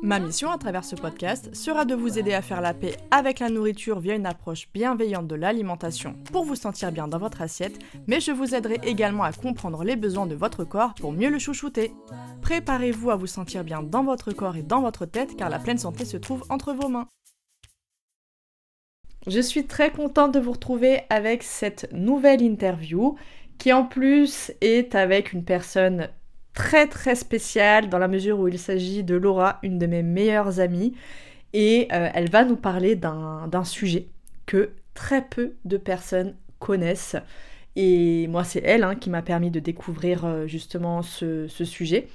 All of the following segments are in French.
Ma mission à travers ce podcast sera de vous aider à faire la paix avec la nourriture via une approche bienveillante de l'alimentation pour vous sentir bien dans votre assiette, mais je vous aiderai également à comprendre les besoins de votre corps pour mieux le chouchouter. Préparez-vous à vous sentir bien dans votre corps et dans votre tête car la pleine santé se trouve entre vos mains. Je suis très contente de vous retrouver avec cette nouvelle interview qui en plus est avec une personne très très spéciale dans la mesure où il s'agit de Laura, une de mes meilleures amies, et euh, elle va nous parler d'un sujet que très peu de personnes connaissent. Et moi, c'est elle hein, qui m'a permis de découvrir euh, justement ce sujet.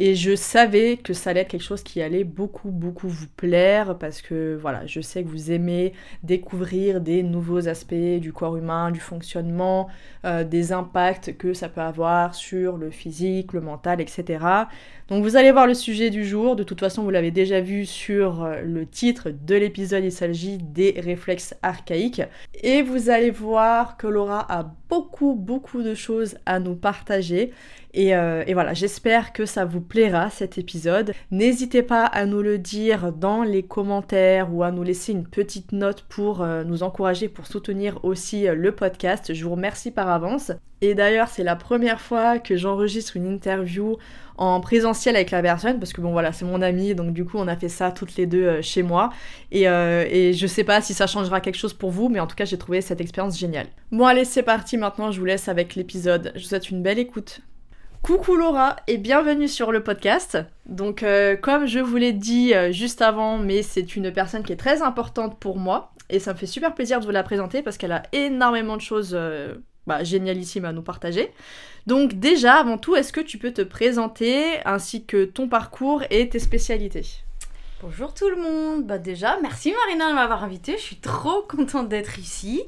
Et je savais que ça allait être quelque chose qui allait beaucoup, beaucoup vous plaire parce que voilà, je sais que vous aimez découvrir des nouveaux aspects du corps humain, du fonctionnement, euh, des impacts que ça peut avoir sur le physique, le mental, etc. Donc vous allez voir le sujet du jour. De toute façon, vous l'avez déjà vu sur euh, le titre de l'épisode. Il s'agit des réflexes archaïques. Et vous allez voir que Laura a beaucoup, beaucoup de choses à nous partager. Euh, et, voilà, j'espère que ça vous plaira cet épisode. N'hésitez pas à nous le dire dans les commentaires ou à nous laisser une petite note pour euh, nous encourager, pour soutenir aussi le podcast. Je vous remercie par avance. Et d'ailleurs, c'est la première fois que j'enregistre une interview en présentiel avec la personne parce que bon voilà c'est mon ami donc du coup on a fait ça toutes les deux chez moi et, et je sais pas si ça changera quelque chose pour vous mais en tout cas j'ai trouvé cette expérience géniale. Bon allez c'est parti maintenant je vous laisse avec l'épisode. Je vous souhaite une belle écoute. Coucou Laura et bienvenue sur le podcast. Donc euh, comme je vous l'ai dit euh, juste avant, mais c'est une personne qui est très importante pour moi et ça me fait super plaisir de vous la présenter parce qu'elle a énormément de choses euh, bah, génialissimes à nous partager. Donc déjà, avant tout, est-ce que tu peux te présenter ainsi que ton parcours et tes spécialités? Bonjour tout le monde. Bah déjà, merci Marina de m'avoir invitée. Je suis trop contente d'être ici.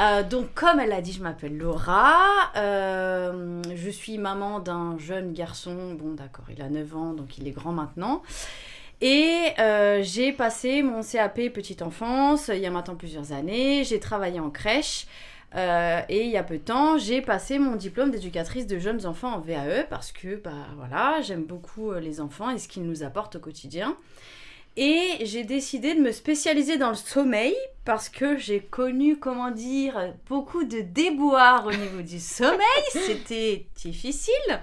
Euh, donc, comme elle l'a dit, je m'appelle Laura. Euh, je suis maman d'un jeune garçon. Bon, d'accord, il a 9 ans, donc il est grand maintenant. Et euh, j'ai passé mon CAP petite enfance il y a maintenant plusieurs années. J'ai travaillé en crèche. Et il y a peu de temps, j'ai passé mon diplôme d'éducatrice de jeunes enfants en VAE parce que, bah voilà, j'aime beaucoup les enfants et ce qu'ils nous apportent au quotidien. Et j'ai décidé de me spécialiser dans le sommeil parce que j'ai connu, comment dire, beaucoup de déboires au niveau du sommeil. C'était difficile.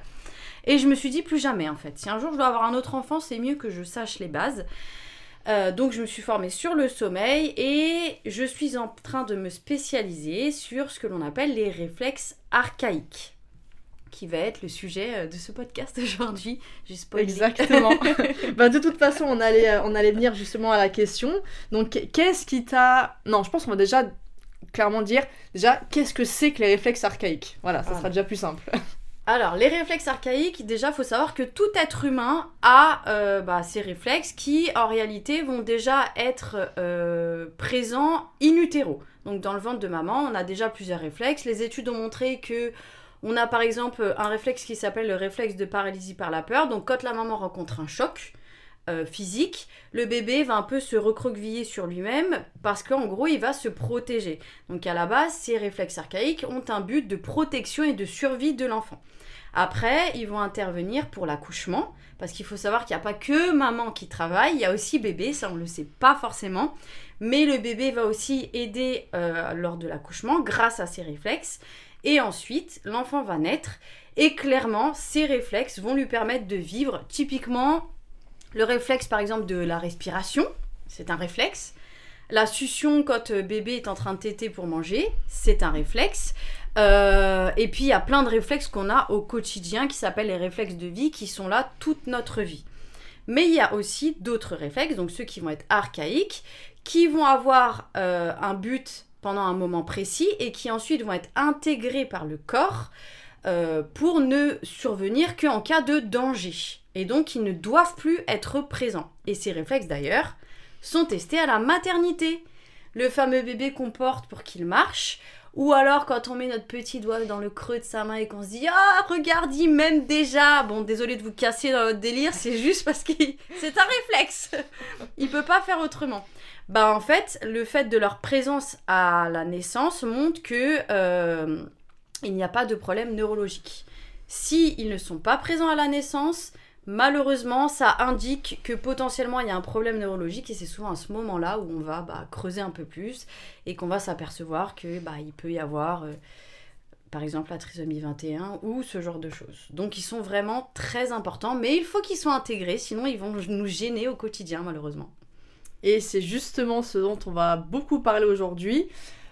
Et je me suis dit plus jamais en fait. Si un jour je dois avoir un autre enfant, c'est mieux que je sache les bases. Euh, donc je me suis formée sur le sommeil et je suis en train de me spécialiser sur ce que l'on appelle les réflexes archaïques qui va être le sujet euh, de ce podcast aujourd'hui. Exactement. bah, de toute façon, on allait, euh, on allait venir justement à la question. Donc, qu'est-ce qui t'a. Non, je pense qu'on va déjà clairement dire déjà qu'est-ce que c'est que les réflexes archaïques? Voilà, ça sera déjà plus simple. Alors, les réflexes archaïques, déjà, faut savoir que tout être humain a euh, bah, ces réflexes qui, en réalité, vont déjà être présents in utero. Donc, dans le ventre de maman, on a déjà plusieurs réflexes. Les études ont montré que on a par exemple un réflexe qui s'appelle le réflexe de paralysie par la peur. Donc quand la maman rencontre un choc euh, physique, le bébé va un peu se recroqueviller sur lui-même parce qu'en gros il va se protéger. Donc à la base, ces réflexes archaïques ont un but de protection et de survie de l'enfant. Après, ils vont intervenir pour l'accouchement, parce qu'il faut savoir qu'il n'y a pas que maman qui travaille, il y a aussi bébé, ça on ne le sait pas forcément, mais le bébé va aussi aider euh, lors de l'accouchement grâce à ses réflexes. Et ensuite, l'enfant va naître et clairement, ces réflexes vont lui permettre de vivre. Typiquement, le réflexe par exemple de la respiration, c'est un réflexe. La succion quand bébé est en train de téter pour manger, c'est un réflexe. Euh, et puis il y a plein de réflexes qu'on a au quotidien qui s'appellent les réflexes de vie qui sont là toute notre vie. Mais il y a aussi d'autres réflexes, donc ceux qui vont être archaïques, qui vont avoir euh, un but pendant un moment précis et qui ensuite vont être intégrés par le corps euh, pour ne survenir qu'en cas de danger. Et donc ils ne doivent plus être présents. Et ces réflexes d'ailleurs sont testés à la maternité. Le fameux bébé qu'on porte pour qu'il marche, ou alors quand on met notre petit doigt dans le creux de sa main et qu'on se dit Ah, regarde, il m'aime déjà Bon, désolé de vous casser dans votre délire, c'est juste parce que c'est un réflexe. il peut pas faire autrement. Bah en fait, le fait de leur présence à la naissance montre que euh, il n'y a pas de problème neurologique. Si ils ne sont pas présents à la naissance, malheureusement, ça indique que potentiellement il y a un problème neurologique et c'est souvent à ce moment-là où on va bah, creuser un peu plus et qu'on va s'apercevoir que bah, il peut y avoir euh, par exemple la trisomie 21 ou ce genre de choses. Donc ils sont vraiment très importants, mais il faut qu'ils soient intégrés, sinon ils vont nous gêner au quotidien malheureusement. Et c'est justement ce dont on va beaucoup parler aujourd'hui,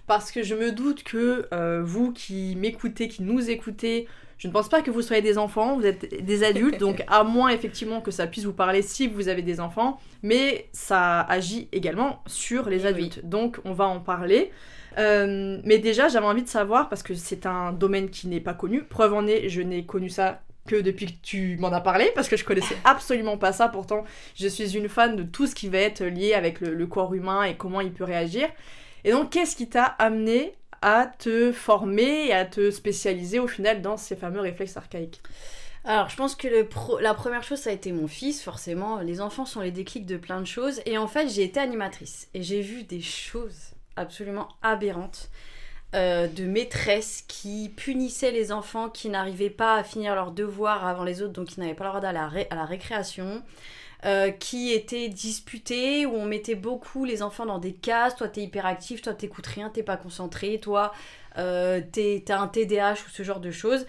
parce que je me doute que euh, vous qui m'écoutez, qui nous écoutez, je ne pense pas que vous soyez des enfants, vous êtes des adultes, donc à moins effectivement que ça puisse vous parler si vous avez des enfants, mais ça agit également sur les adultes. Donc on va en parler. Euh, mais déjà, j'avais envie de savoir, parce que c'est un domaine qui n'est pas connu, preuve en est, je n'ai connu ça que depuis que tu m'en as parlé, parce que je connaissais absolument pas ça. Pourtant, je suis une fan de tout ce qui va être lié avec le, corps humain et comment il peut réagir. Et donc, qu'est-ce qui t'a amené à te former et à te spécialiser au final dans ces fameux réflexes archaïques? Alors, je pense que la première chose, ça a été mon fils, forcément. Les enfants sont les déclics de plein de choses. Et en fait, j'ai été animatrice. Et j'ai vu des choses absolument aberrantes. Euh, de maîtresses qui punissaient les enfants qui n'arrivaient pas à finir leurs devoirs avant les autres, donc qui n'avaient pas le droit d'aller à, la récréation. Euh, qui étaient disputées, où on mettait beaucoup les enfants dans des cases, toi t'es hyperactif, toi t'écoutes rien, t'es pas concentré, toi euh, t'as un TDAH ou ce genre de choses.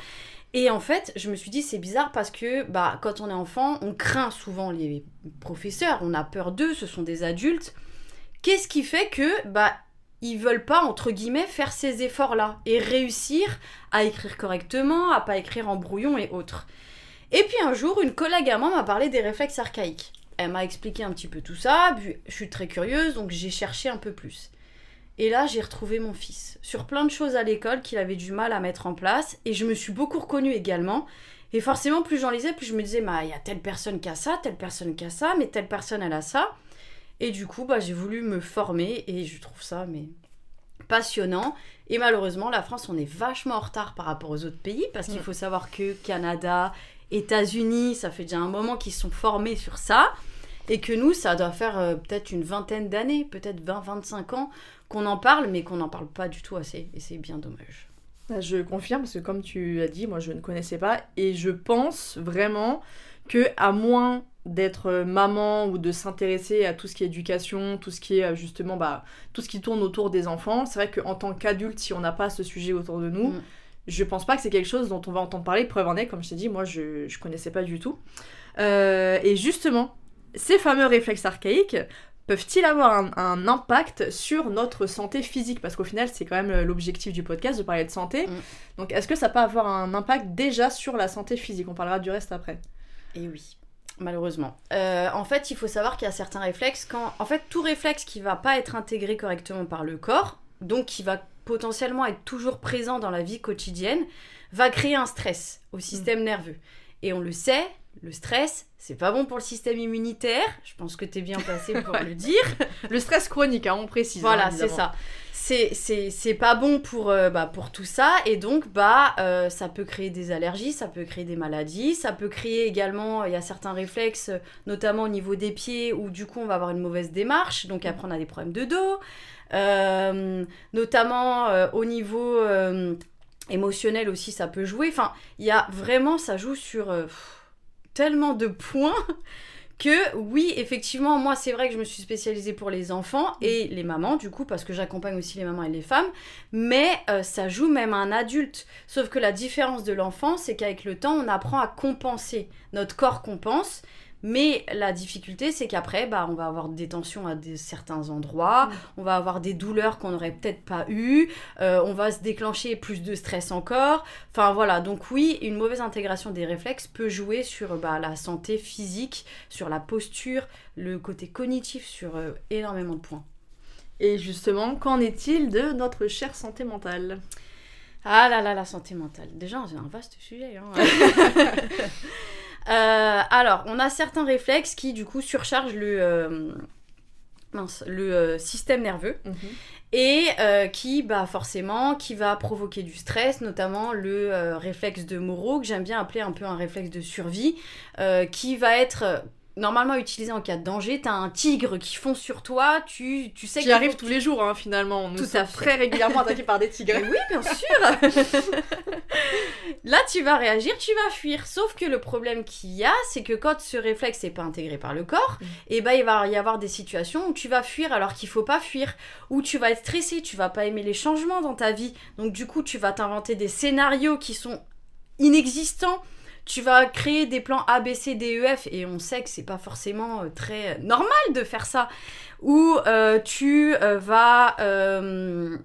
Et en fait, je me suis dit, c'est bizarre parce que bah, quand on est enfant, on craint souvent les professeurs, on a peur d'eux, ce sont des adultes. Qu'est-ce qui fait que bah, ils veulent pas, entre guillemets, faire ces efforts-là et réussir à écrire correctement, à pas écrire en brouillon et autres? Et puis un jour, une collègue à moi m'a parlé des réflexes archaïques. Elle m'a expliqué un petit peu tout ça, puis je suis très curieuse, donc j'ai cherché un peu plus. Et là, j'ai retrouvé mon fils sur plein de choses à l'école qu'il avait du mal à mettre en place, et je me suis beaucoup reconnue également. Et forcément, plus j'en lisais, plus je me disais, bah, il y a telle personne qui a ça, telle personne qui a ça, mais telle personne elle a ça. Et du coup, bah, j'ai voulu me former et je trouve ça mais passionnant. Et malheureusement, la France, on est vachement en retard par rapport aux autres pays parce qu'il faut savoir que Canada, États-Unis, ça fait déjà un moment qu'ils sont formés sur ça. Et que nous, ça doit faire euh, peut-être une vingtaine d'années, peut-être 20-25 ans qu'on en parle, mais qu'on n'en parle pas du tout assez. Et c'est bien dommage. Bah, je confirme, parce que comme tu as dit, moi je ne connaissais pas. Et je pense vraiment que, à moins d'être euh, maman ou de s'intéresser à tout ce qui est éducation, tout ce qui est euh, justement bah, tout ce qui tourne autour des enfants. C'est vrai qu'en tant qu'adulte, si on n'a pas ce sujet autour de nous, mm. Je pense pas que c'est quelque chose dont on va entendre parler. Preuve en est, comme je t'ai dit, moi je, je connaissais pas du tout. Euh, et justement, ces fameux réflexes archaïques peuvent-ils avoir un, impact sur notre santé physique? Parce qu'au final, c'est quand même l'objectif du podcast de parler de santé. Mm. Donc, est-ce que ça peut avoir un impact déjà sur la santé physique? On parlera du reste après. Et oui. Malheureusement. Euh, en fait, il faut savoir qu'il y a certains réflexes quand. En fait, tout réflexe qui va pas être intégré correctement par le corps, donc qui va potentiellement être toujours présent dans la vie quotidienne, va créer un stress au système mm. nerveux. Et on le sait, le stress, c'est pas bon pour le système immunitaire. Je pense que tu es bien placé pour le dire. Le stress chronique, hein, on précise. Voilà, hein, c'est ça c'est pas bon pour, euh, bah, pour tout ça et donc bah euh, ça peut créer des allergies, ça peut créer des maladies, ça peut créer également, il y a certains réflexes, notamment au niveau des pieds où du coup on va avoir une mauvaise démarche, donc après on a des problèmes de dos, notamment au niveau émotionnel aussi ça peut jouer, enfin il y a vraiment, ça joue sur tellement de points que oui, effectivement, moi c'est vrai que je me suis spécialisée pour les enfants mm. et les mamans, du coup, parce que j'accompagne aussi les mamans et les femmes, mais euh, ça joue même un adulte. Sauf que la différence de l'enfant, c'est qu'avec le temps, on apprend à compenser. Notre corps compense, Mais la difficulté, c'est qu'après, bah, on va avoir des tensions à des, certains endroits, Mm. on va avoir des douleurs qu'on n'aurait peut-être pas eues, euh, on va se déclencher plus de stress encore. Enfin voilà, donc oui, une mauvaise intégration des réflexes peut jouer sur bah, la santé physique, sur la posture, le côté cognitif, sur euh, énormément de points. Et justement, qu'en est-il de notre chère santé mentale? Ah là là, la santé mentale. Déjà, c'est un vaste sujet. hein. Euh, alors, on a certains réflexes qui, du coup, surchargent le, euh, mince, le euh, système nerveux et euh, qui, bah, forcément, qui va provoquer du stress, notamment le réflexe de Moreau, que j'aime bien appeler un peu un réflexe de survie, qui va être normalement utilisé en cas de danger. T'as un tigre qui fonce sur toi, tu, tu sais Qui arrive faut tous les jours, hein, finalement. Nous Tout à fait. très régulièrement attaqués par des tigres. mais oui, bien sûr. Là, tu vas réagir, tu vas fuir. Sauf que le problème qu'il y a, c'est que quand ce réflexe n'est pas intégré par le corps, Mm. et ben il va y avoir des situations où tu vas fuir alors qu'il faut pas fuir, où tu vas être stressé, tu vas pas aimer les changements dans ta vie. Donc du coup, tu vas t'inventer des scénarios qui sont inexistants. Tu vas créer des plans A, B, E, et on sait que c'est pas forcément euh, très normal de faire ça. Ou euh, tu euh, vas euh,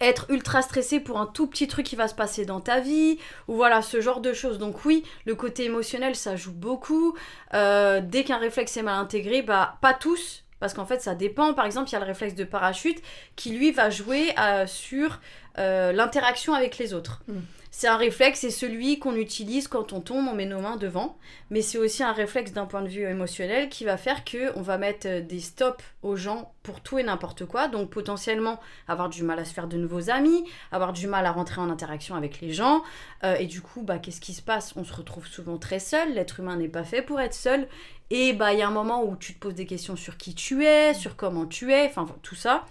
être ultra stressé pour un tout petit truc qui va se passer dans ta vie, ou voilà, ce genre de choses. Donc oui, le côté émotionnel, ça joue beaucoup. Euh, dès qu'un réflexe est mal intégré, bah pas tous, parce qu'en fait ça dépend. Par exemple, il y a le réflexe de parachute qui lui va jouer euh, sur euh, l'interaction avec les autres. Mm. C'est un réflexe, c'est celui qu'on utilise quand on tombe, on met nos mains devant. Mais c'est aussi un réflexe d'un point de vue émotionnel qui va faire que on va mettre euh, des stops aux gens pour tout et n'importe quoi. Donc potentiellement avoir du mal à se faire de nouveaux amis, avoir du mal à rentrer en interaction avec les gens. Euh, et du coup, bah, qu'est-ce qui se passe? On se retrouve souvent très seul. L'être humain n'est pas fait pour être seul. Et bah, il y a un moment où tu te poses des questions sur qui tu es, sur comment tu es, enfin tout ça.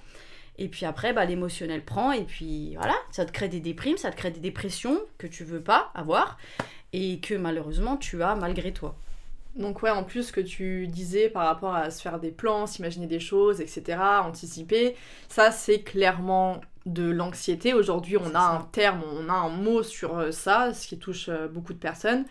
Et puis après, bah, l'émotionnel prend, et puis voilà, ça te crée des déprimes, ça te crée des dépressions que tu veux pas avoir, et que malheureusement tu as malgré toi. Donc ouais, en plus ce que tu disais par rapport à se faire des plans, s'imaginer des choses, etc., anticiper, ça c'est clairement de l'anxiété. Aujourd'hui on a ça. un terme, on a un mot sur euh, ça, ce qui touche euh, beaucoup de personnes.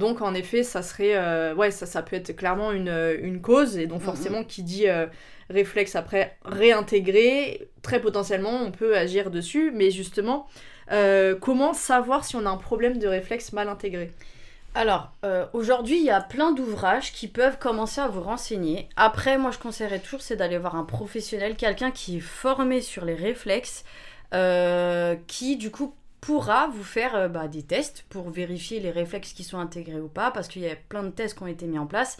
Donc en effet, ça serait, euh, ouais, ça, ça peut être clairement une, euh, une cause, et donc Mhm. forcément qui dit euh, réflexe après réintégrer, très potentiellement on peut agir dessus, mais justement, euh, comment savoir si on a un problème de réflexe mal intégré? Alors, euh, aujourd'hui, il y a plein d'ouvrages qui peuvent commencer à vous renseigner. Après, moi, je conseillerais toujours, c'est d'aller voir un professionnel, quelqu'un qui est formé sur les réflexes, euh, qui, du coup, pourra vous faire euh, bah, des tests pour vérifier les réflexes qui sont intégrés ou pas, parce qu'il y a plein de tests qui ont été mis en place.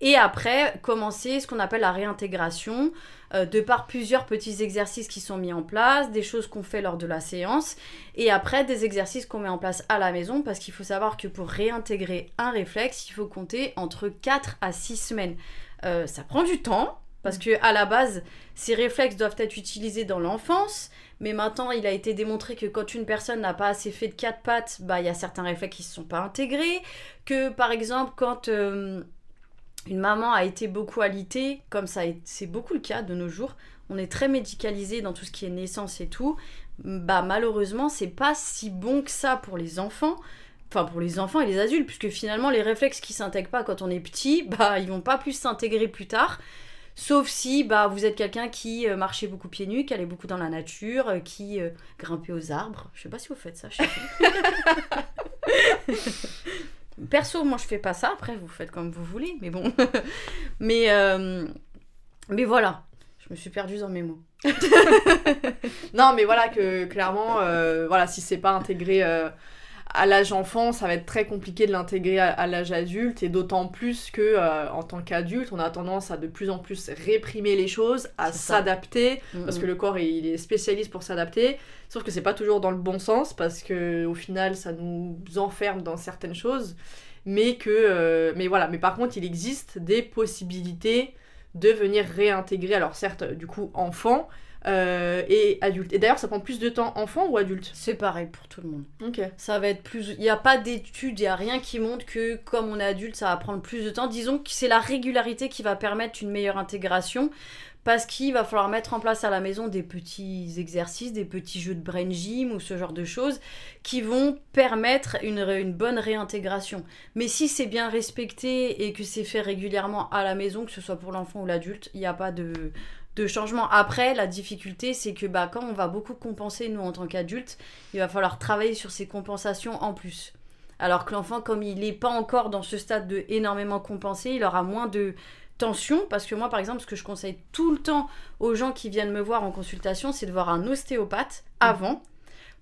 Et après, commencer ce qu'on appelle la réintégration, euh, de par plusieurs petits exercices qui sont mis en place, des choses qu'on fait lors de la séance, et après des exercices qu'on met en place à la maison, parce qu'il faut savoir que pour réintégrer un réflexe, il faut compter entre 4 à 6 semaines. Euh, ça prend du temps, parce que à la base, ces réflexes doivent être utilisés dans l'enfance, mais maintenant il a été démontré que quand une personne n'a pas assez fait de quatre pattes, bah il y a certains réflexes qui ne sont pas intégrés, que par exemple quand euh, une maman a été beaucoup alitée, comme ça c'est beaucoup le cas de nos jours, on est très médicalisé dans tout ce qui est naissance et tout, bah malheureusement c'est pas si bon que ça pour les enfants. Enfin, pour les enfants et les adultes, puisque finalement, les réflexes qui s'intègrent pas quand on est petit, bah, ils vont pas plus s'intégrer plus tard. Sauf si bah, vous êtes quelqu'un qui euh, marchait beaucoup pieds nus, qui allait beaucoup dans la nature, euh, qui euh, grimpait aux arbres. Je sais pas si vous faites ça chez vous. Perso, moi je fais pas ça. Après, vous faites comme vous voulez, mais bon. mais, euh, mais voilà. Je me suis perdue dans mes mots. Non, mais voilà que clairement, euh, voilà, si c'est pas intégré à l'âge enfant, ça va être très compliqué de l'intégrer à, à l'âge adulte, et d'autant plus que euh, en tant qu'adulte, on a tendance à de plus en plus réprimer les choses, à s'adapter, parce Mhm. que le corps il est spécialiste pour s'adapter. Sauf que c'est pas toujours dans le bon sens, parce que au final, ça nous enferme dans certaines choses. Mais que, euh, mais voilà. Mais par contre, il existe des possibilités de venir réintégrer. Alors certes, du coup, enfant, euh, et adulte. Et d'ailleurs, ça prend plus de temps enfant ou adulte? C'est pareil pour tout le monde. Ok. Ça va être plus. Il n'y a pas d'études, il n'y a rien qui montre que comme on est adulte, ça va prendre plus de temps. Disons que c'est la régularité qui va permettre une meilleure intégration. Parce qu'il va falloir mettre en place à la maison des petits exercices, des petits jeux de brain gym ou ce genre de choses qui vont permettre une, une bonne réintégration. Mais si c'est bien respecté et que c'est fait régulièrement à la maison, que ce soit pour l'enfant ou l'adulte, il n'y a pas de, de changement. Après, la difficulté, c'est que bah, quand on va beaucoup compenser, nous, en tant qu'adultes, il va falloir travailler sur ces compensations en plus. Alors que l'enfant, comme il n'est pas encore dans ce stade de énormément compensé, il aura moins de tension. Parce que moi, par exemple, ce que je conseille tout le temps aux gens qui viennent me voir en consultation, c'est de voir un ostéopathe avant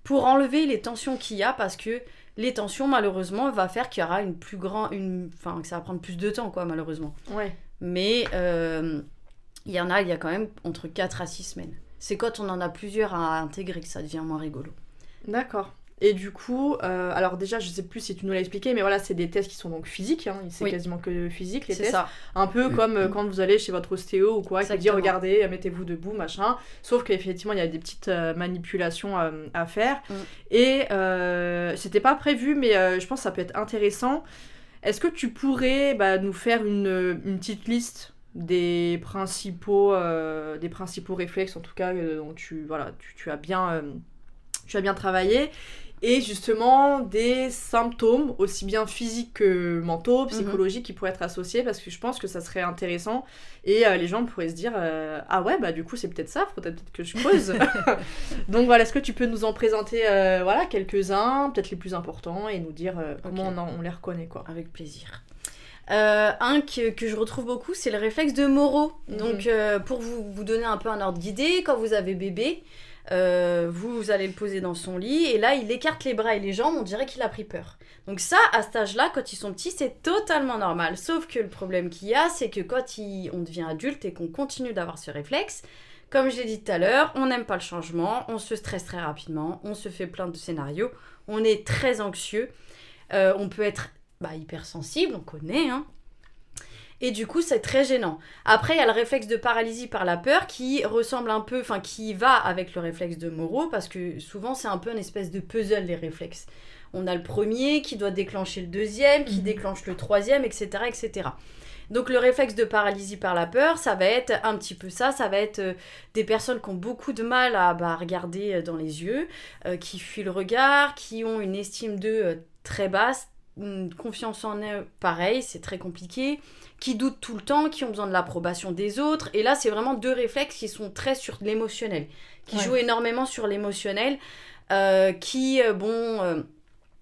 pour enlever les tensions qu'il y a. Parce que les tensions, malheureusement, va faire qu'il y aura une plus grande. Une... Enfin, que ça va prendre plus de temps, quoi, malheureusement. Ouais. Mais euh, il y en a, il y a quand même entre 4 à 6 semaines. C'est quand on en a plusieurs à intégrer que ça devient moins rigolo. D'accord. Et du coup, euh, alors déjà, je sais plus si tu nous l'as expliqué, mais voilà, c'est des tests qui sont donc physiques, hein, c'est Oui. quasiment que physique les C'est tests. ça. Un peu comme euh, quand vous allez chez votre ostéo ou quoi, qui dit regardez, euh, mettez-vous debout, machin. Sauf qu'effectivement, il y a des petites euh, manipulations euh, à faire. Mm. Et euh, c'était pas prévu, mais euh, je pense que ça peut être intéressant. Est-ce que tu pourrais bah, nous faire une, une petite liste des principaux, euh, des principaux réflexes, en tout cas, euh, dont tu, voilà, tu, tu as bien, euh, tu as bien travaillé et justement des symptômes aussi bien physiques que mentaux, psychologiques qui pourraient être associés parce que je pense que ça serait intéressant et euh, les gens pourraient se dire ah ouais bah du coup c'est peut-être ça, faudrait peut-être que je creuse. Donc voilà, est-ce que tu peux nous en présenter voilà quelques-uns, peut-être les plus importants et nous dire comment on, en- on les reconnaît quoi. Avec plaisir. Euh, un que, que je retrouve beaucoup, c'est le réflexe de Moreau. Mhm. Donc, euh, pour vous, vous donner un peu un ordre d'idée, quand vous avez bébé, euh, vous, vous allez le poser dans son lit, et là, il écarte les bras et les jambes, on dirait qu'il a pris peur. Donc ça, à cet âge-là, quand ils sont petits, c'est totalement normal. Sauf que le problème qu'il y a, c'est que quand il- on devient adulte et qu'on continue d'avoir ce réflexe, comme je l'ai dit tout à l'heure, on n'aime pas le changement, on se stresse très rapidement, on se fait plein de scénarios, on est très anxieux, euh, on peut être bah, hypersensible, on connaît, hein. Et du coup, c'est très gênant. Après, il y a le réflexe de paralysie par la peur qui ressemble un peu, enfin, qui va avec le réflexe de Moreau, parce que souvent, c'est un peu une espèce de puzzle, les réflexes. On a le premier qui doit déclencher le deuxième, qui Mhm. déclenche le troisième, etc., etc. Donc le réflexe de paralysie par la peur, ça va être un petit peu ça, ça va être euh, des personnes qui ont beaucoup de mal à bah, regarder euh, dans les yeux, euh, qui fuient le regard, qui ont une estime d'eux euh, très basse, confiance en eux pareil, c'est très compliqué, qui doutent tout le temps, qui ont besoin de l'approbation des autres. Et là, c'est vraiment deux réflexes qui sont très sur l'émotionnel, qui Ouais. jouent énormément sur l'émotionnel, euh, qui, euh, bon, euh,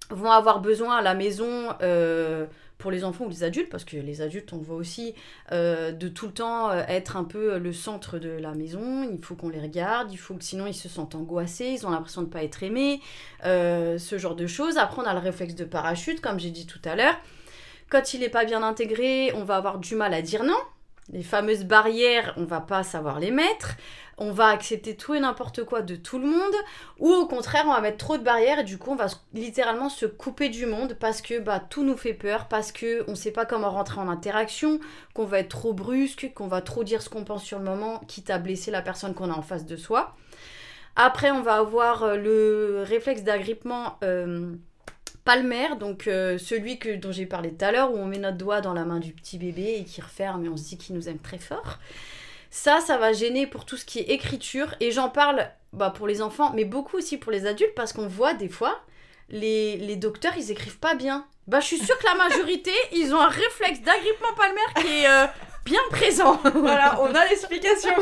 vont avoir besoin à la maison, euh, pour les enfants ou les adultes, parce que les adultes, on voit aussi, euh, de tout le temps euh, être un peu le centre de la maison. Il faut qu'on les regarde, il faut que sinon ils se sentent angoissés, ils ont l'impression de ne pas être aimés, euh, ce genre de choses. Après, on a le réflexe de parachute, comme j'ai dit tout à l'heure. Quand il n'est pas bien intégré, on va avoir du mal à dire non. Les fameuses barrières, on va pas savoir les mettre. On va accepter tout et n'importe quoi de tout le monde. Ou au contraire, on va mettre trop de barrières et du coup, on va littéralement se couper du monde parce que bah, tout nous fait peur, parce que on sait pas comment rentrer en interaction, qu'on va être trop brusque, qu'on va trop dire ce qu'on pense sur le moment, quitte à blesser la personne qu'on a en face de soi. Après, on va avoir euh, le réflexe d'agrippement euh, palmaire, donc euh, celui que, dont j'ai parlé tout à l'heure, où on met notre doigt dans la main du petit bébé et qui referme et on se dit qu'il nous aime très fort. Ça, ça va gêner pour tout ce qui est écriture. Et j'en parle bah, pour les enfants, mais beaucoup aussi pour les adultes, parce qu'on voit des fois, les, les docteurs, ils écrivent pas bien. Bah, je suis sûre que la majorité, ils ont un réflexe d'agrippement palmaire qui est euh, bien présent. Voilà, on a l'explication.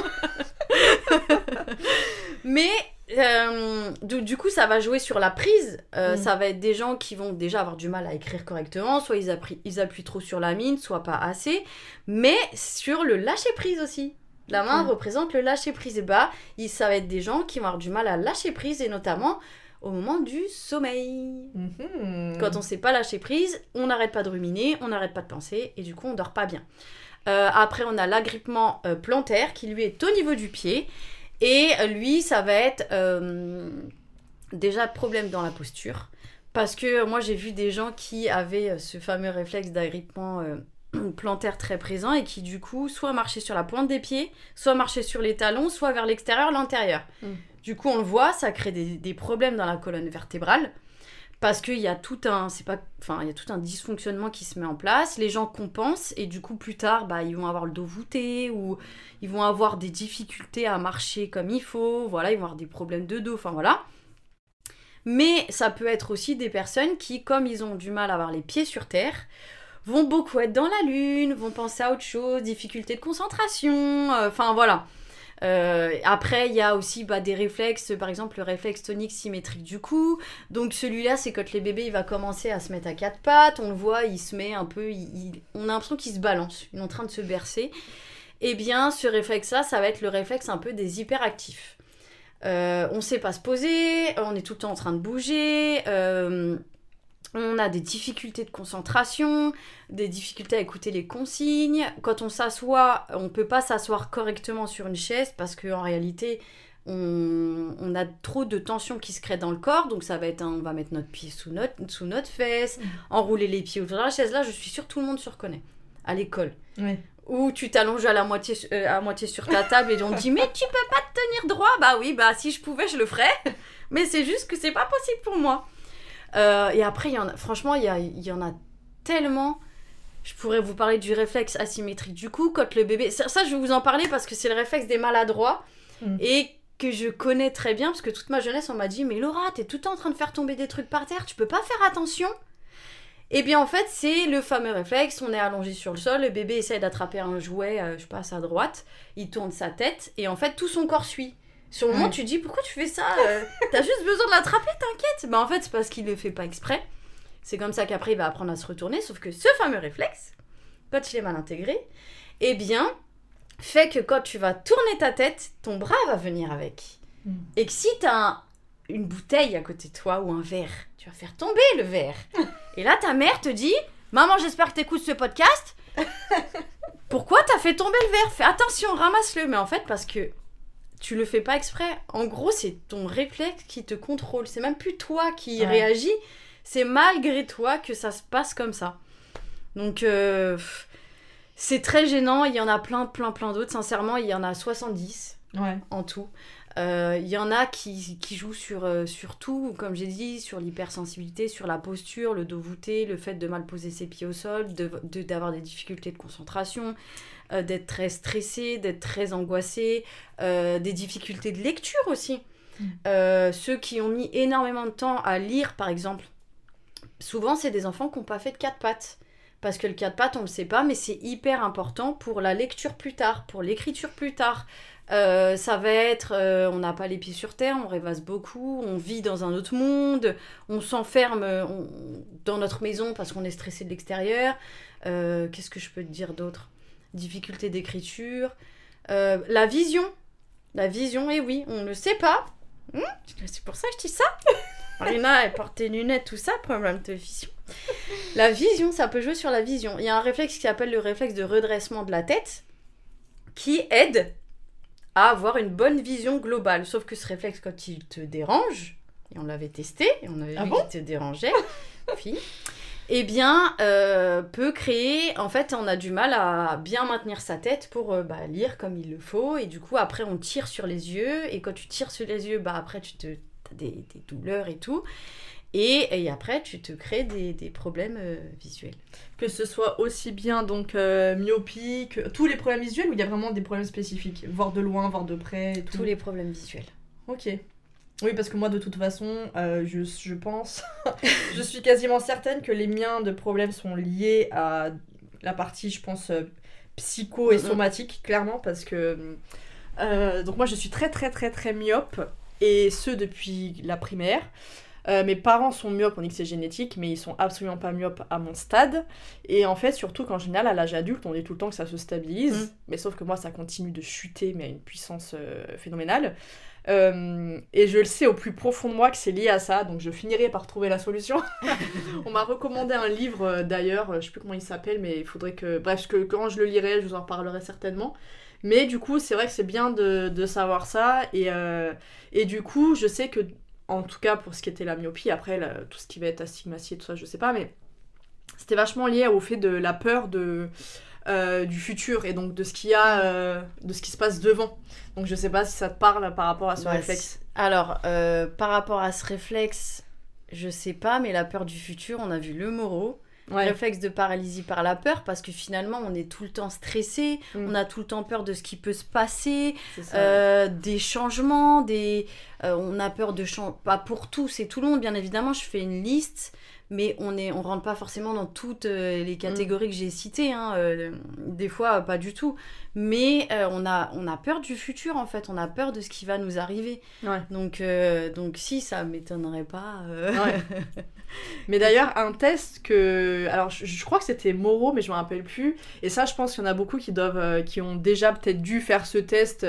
Mais euh, du, du coup, ça va jouer sur la prise. Euh, Mm. Ça va être des gens qui vont déjà avoir du mal à écrire correctement. Soit ils, appri- ils appuient trop sur la mine, soit pas assez. Mais sur le lâcher prise aussi. La main représente le lâcher prise. Et bah, il- ça va être des gens qui vont avoir du mal à lâcher prise, et notamment au moment du sommeil. Mhm. Quand on sait pas lâcher prise, on n'arrête pas de ruminer, on n'arrête pas de penser, et du coup, on dort pas bien. Euh, après, on a l'agrippement euh, plantaire qui lui est au niveau du pied. Et euh, lui, ça va être euh, déjà problème dans la posture. Parce que moi, j'ai vu des gens qui avaient ce fameux réflexe d'agrippement plantaire très présent et qui du coup soit marchait sur la pointe des pieds, soit marchait sur les talons, soit vers l'extérieur, l'intérieur. Mm. Du coup, on le voit, ça crée des, des problèmes dans la colonne vertébrale parce qu'il y a tout un c'est pas enfin il y a tout un dysfonctionnement qui se met en place les gens compensent et du coup plus tard bah ils vont avoir le dos voûté ou ils vont avoir des difficultés à marcher comme il faut voilà ils vont avoir des problèmes de dos enfin voilà mais ça peut être aussi des personnes qui comme ils ont du mal à avoir les pieds sur terre vont beaucoup être dans la lune vont penser à autre chose difficultés de concentration euh, enfin voilà euh, après, il y a aussi bah, des réflexes, par exemple le réflexe tonique symétrique du cou. Donc celui-là, c'est quand les bébés, il va commencer à se mettre à quatre pattes. On le voit, il se met un peu, on a l'impression qu'il se balance, il est en train de se bercer. Eh bien, ce réflexe-là, ça va être le réflexe un peu des hyperactifs. Euh, on sait pas se poser, on est tout le temps en train de bouger. On a des difficultés de concentration, des difficultés à écouter les consignes. Quand on s'assoit, on peut pas s'asseoir correctement sur une chaise parce qu'en réalité, on, on a trop de tension qui se crée dans le corps. Donc ça va être, un- on va mettre notre pied sous notre, sous notre fesse, Mhm. enrouler les pieds autour de la chaise. Là, je suis sûre tout le monde se reconnaît. À l'école. Où tu t'allonges à la moitié, euh, à moitié sur ta table et on te dit mais tu peux pas te tenir droit. Bah oui, bah si je pouvais, je le ferais. Mais c'est juste que c'est pas possible pour moi. Euh, et après, il y en a, franchement, il y, a- il y en a tellement. Je pourrais vous parler du réflexe asymétrique du cou quand le bébé. Ça, ça, je vais vous en parler parce que c'est le réflexe des maladroits Mm. et que je connais très bien parce que toute ma jeunesse, on m'a dit Mais Laura, t'es tout le temps en train de faire tomber des trucs par terre, tu peux pas faire attention Eh bien, en fait, c'est le fameux réflexe on est allongé sur le sol, le bébé essaie d'attraper un jouet, euh, je sais pas, à droite, il tourne sa tête et en fait, tout son corps suit. Sur le moment, Ouais. tu dis pourquoi tu fais ça euh, T'as juste besoin de l'attraper, t'inquiète. Bah en fait, c'est parce qu'il le fait pas exprès. C'est comme ça qu'après il va apprendre à se retourner. Sauf que ce fameux réflexe, quand il est mal intégré, eh bien, fait que quand tu vas tourner ta tête, ton bras va venir avec. Mm. Et que si t'as un- une bouteille à côté de toi ou un verre, tu vas faire tomber le verre. Et là, ta mère te dit Maman, j'espère que t'écoutes ce podcast. Pourquoi t'as fait tomber le verre? Fais attention, ramasse-le. Mais en fait, parce que tu le fais pas exprès. En gros, c'est ton réflexe qui te contrôle. C'est même plus toi qui Ouais. réagis. C'est malgré toi que ça se passe comme ça. Donc, euh, c'est très gênant. Il y en a plein, plein, plein d'autres. Sincèrement, il y en a 70 Ouais. en tout. Euh, Il y en a qui, qui jouent sur, euh, sur tout, comme j'ai dit, sur l'hypersensibilité, sur la posture, le dos voûté, le fait de mal poser ses pieds au sol, de- de- d'avoir des difficultés de concentration, euh, d'être très stressé, d'être très angoissé, euh, des difficultés de lecture aussi. Mm. Euh, ceux qui ont mis énormément de temps à lire, par exemple, souvent c'est des enfants qui n'ont pas fait de quatre pattes. Parce que le quatre pattes, on ne le sait pas, mais c'est hyper important pour la lecture plus tard, pour l'écriture plus tard. Euh, ça va être, euh, on n'a pas les pieds sur terre, on rêvasse beaucoup, on vit dans un autre monde, on s'enferme dans notre maison parce qu'on est stressé de l'extérieur. Euh, Qu'est-ce que je peux te dire d'autre? Difficulté d'écriture. Euh, la vision. La vision, et oui, on ne le sait pas. Hmm, C'est pour ça que je dis ça. Marina, elle porte des lunettes, tout ça, problème de vision. La vision, ça peut jouer sur la vision. Il y a un réflexe qui s'appelle le réflexe de redressement de la tête qui aide à avoir une bonne vision globale. Sauf que ce réflexe, quand il te dérange, et on l'avait testé, et on avait Ah vu bon qu'il te dérangeait, puis, eh bien, euh, peut créer, en fait, on a du mal à bien maintenir sa tête pour euh, bah, lire comme il le faut, et du coup, après, on tire sur les yeux, et quand tu tires sur les yeux, bah, après, tu te, as des, des douleurs et tout, et, et après, tu te crées des, des problèmes euh, visuels. Que ce soit aussi bien donc myopie que tous les problèmes visuels ou il y a vraiment des problèmes spécifiques, voir de loin, voir de près et tout? Tous les problèmes visuels. Ok. Oui, parce que moi, de toute façon, euh, je, je pense, je suis quasiment certaine que les miens de problèmes sont liés à la partie, je pense, euh, psycho et somatique, clairement, parce que. euh, donc, moi, je suis très, très, très, très myope, et ce depuis la primaire. Mes parents sont myopes, on dit que c'est génétique, mais ils sont absolument pas myopes à mon stade. Et en fait, surtout qu'en général, à l'âge adulte, on dit tout le temps que ça se stabilise. Mm. Mais sauf que moi, ça continue de chuter, mais à une puissance phénoménale. Euh, et je le sais au plus profond de moi que c'est lié à ça, donc je finirai par trouver la solution. on m'a recommandé un livre euh, d'ailleurs, euh, je sais plus comment il s'appelle, mais il faudrait que. Bref, que quand je le lirai, je vous en reparlerai certainement. Mais du coup, c'est vrai que c'est bien de, savoir ça. Et, du coup, je sais que, en tout cas pour ce qui était la myopie, après tout ce qui va être astigmatie et tout ça, je sais pas, mais c'était vachement lié au fait de la peur de, euh, du futur et donc de ce qu'il y a, euh, de ce qui se passe devant. Donc je sais pas si ça te parle par rapport à ce Ouais, réflexe. Alors, euh, par rapport à ce réflexe, je sais pas, mais la peur du futur, on a vu le Moro. Ouais. Réflexe de paralysie par la peur, parce que finalement, on est tout le temps stressé, Mm. on a tout le temps peur de ce qui peut se passer, C'est ça. euh, des changements, des... euh, on a peur de changer, pas pour tous et tout le monde, bien évidemment, je fais une liste, mais on est, on rentre pas forcément dans toutes euh, les catégories que j'ai citées, hein, euh, des fois pas du tout, mais euh, on, a, on a peur du futur en fait, on a peur de ce qui va nous arriver, Ouais. donc, euh, donc si, ça m'étonnerait pas. Ouais. Mais d'ailleurs, un test que. Alors, je, je crois que c'était Moreau, mais je me rappelle plus. Et ça, je pense qu'il y en a beaucoup qui doivent. qui ont déjà peut-être dû faire ce test.